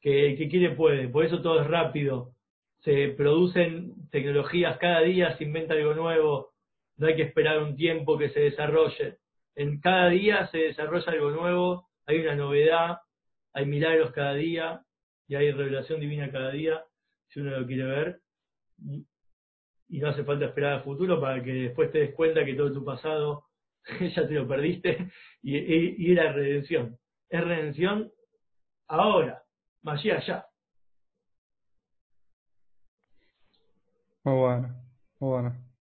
que el que quiere puede, por eso todo es rápido, se producen tecnologías cada día, se inventa algo nuevo, no hay que esperar un tiempo que se desarrolle. En cada día se desarrolla algo nuevo, hay una novedad, hay milagros cada día y hay revelación divina cada día, si uno lo quiere ver y no hace falta esperar al futuro para que después te des cuenta que todo tu pasado *laughs* ya te lo perdiste y, y, y redención. Es redención ahora, más allá. Muy bueno, muy bueno.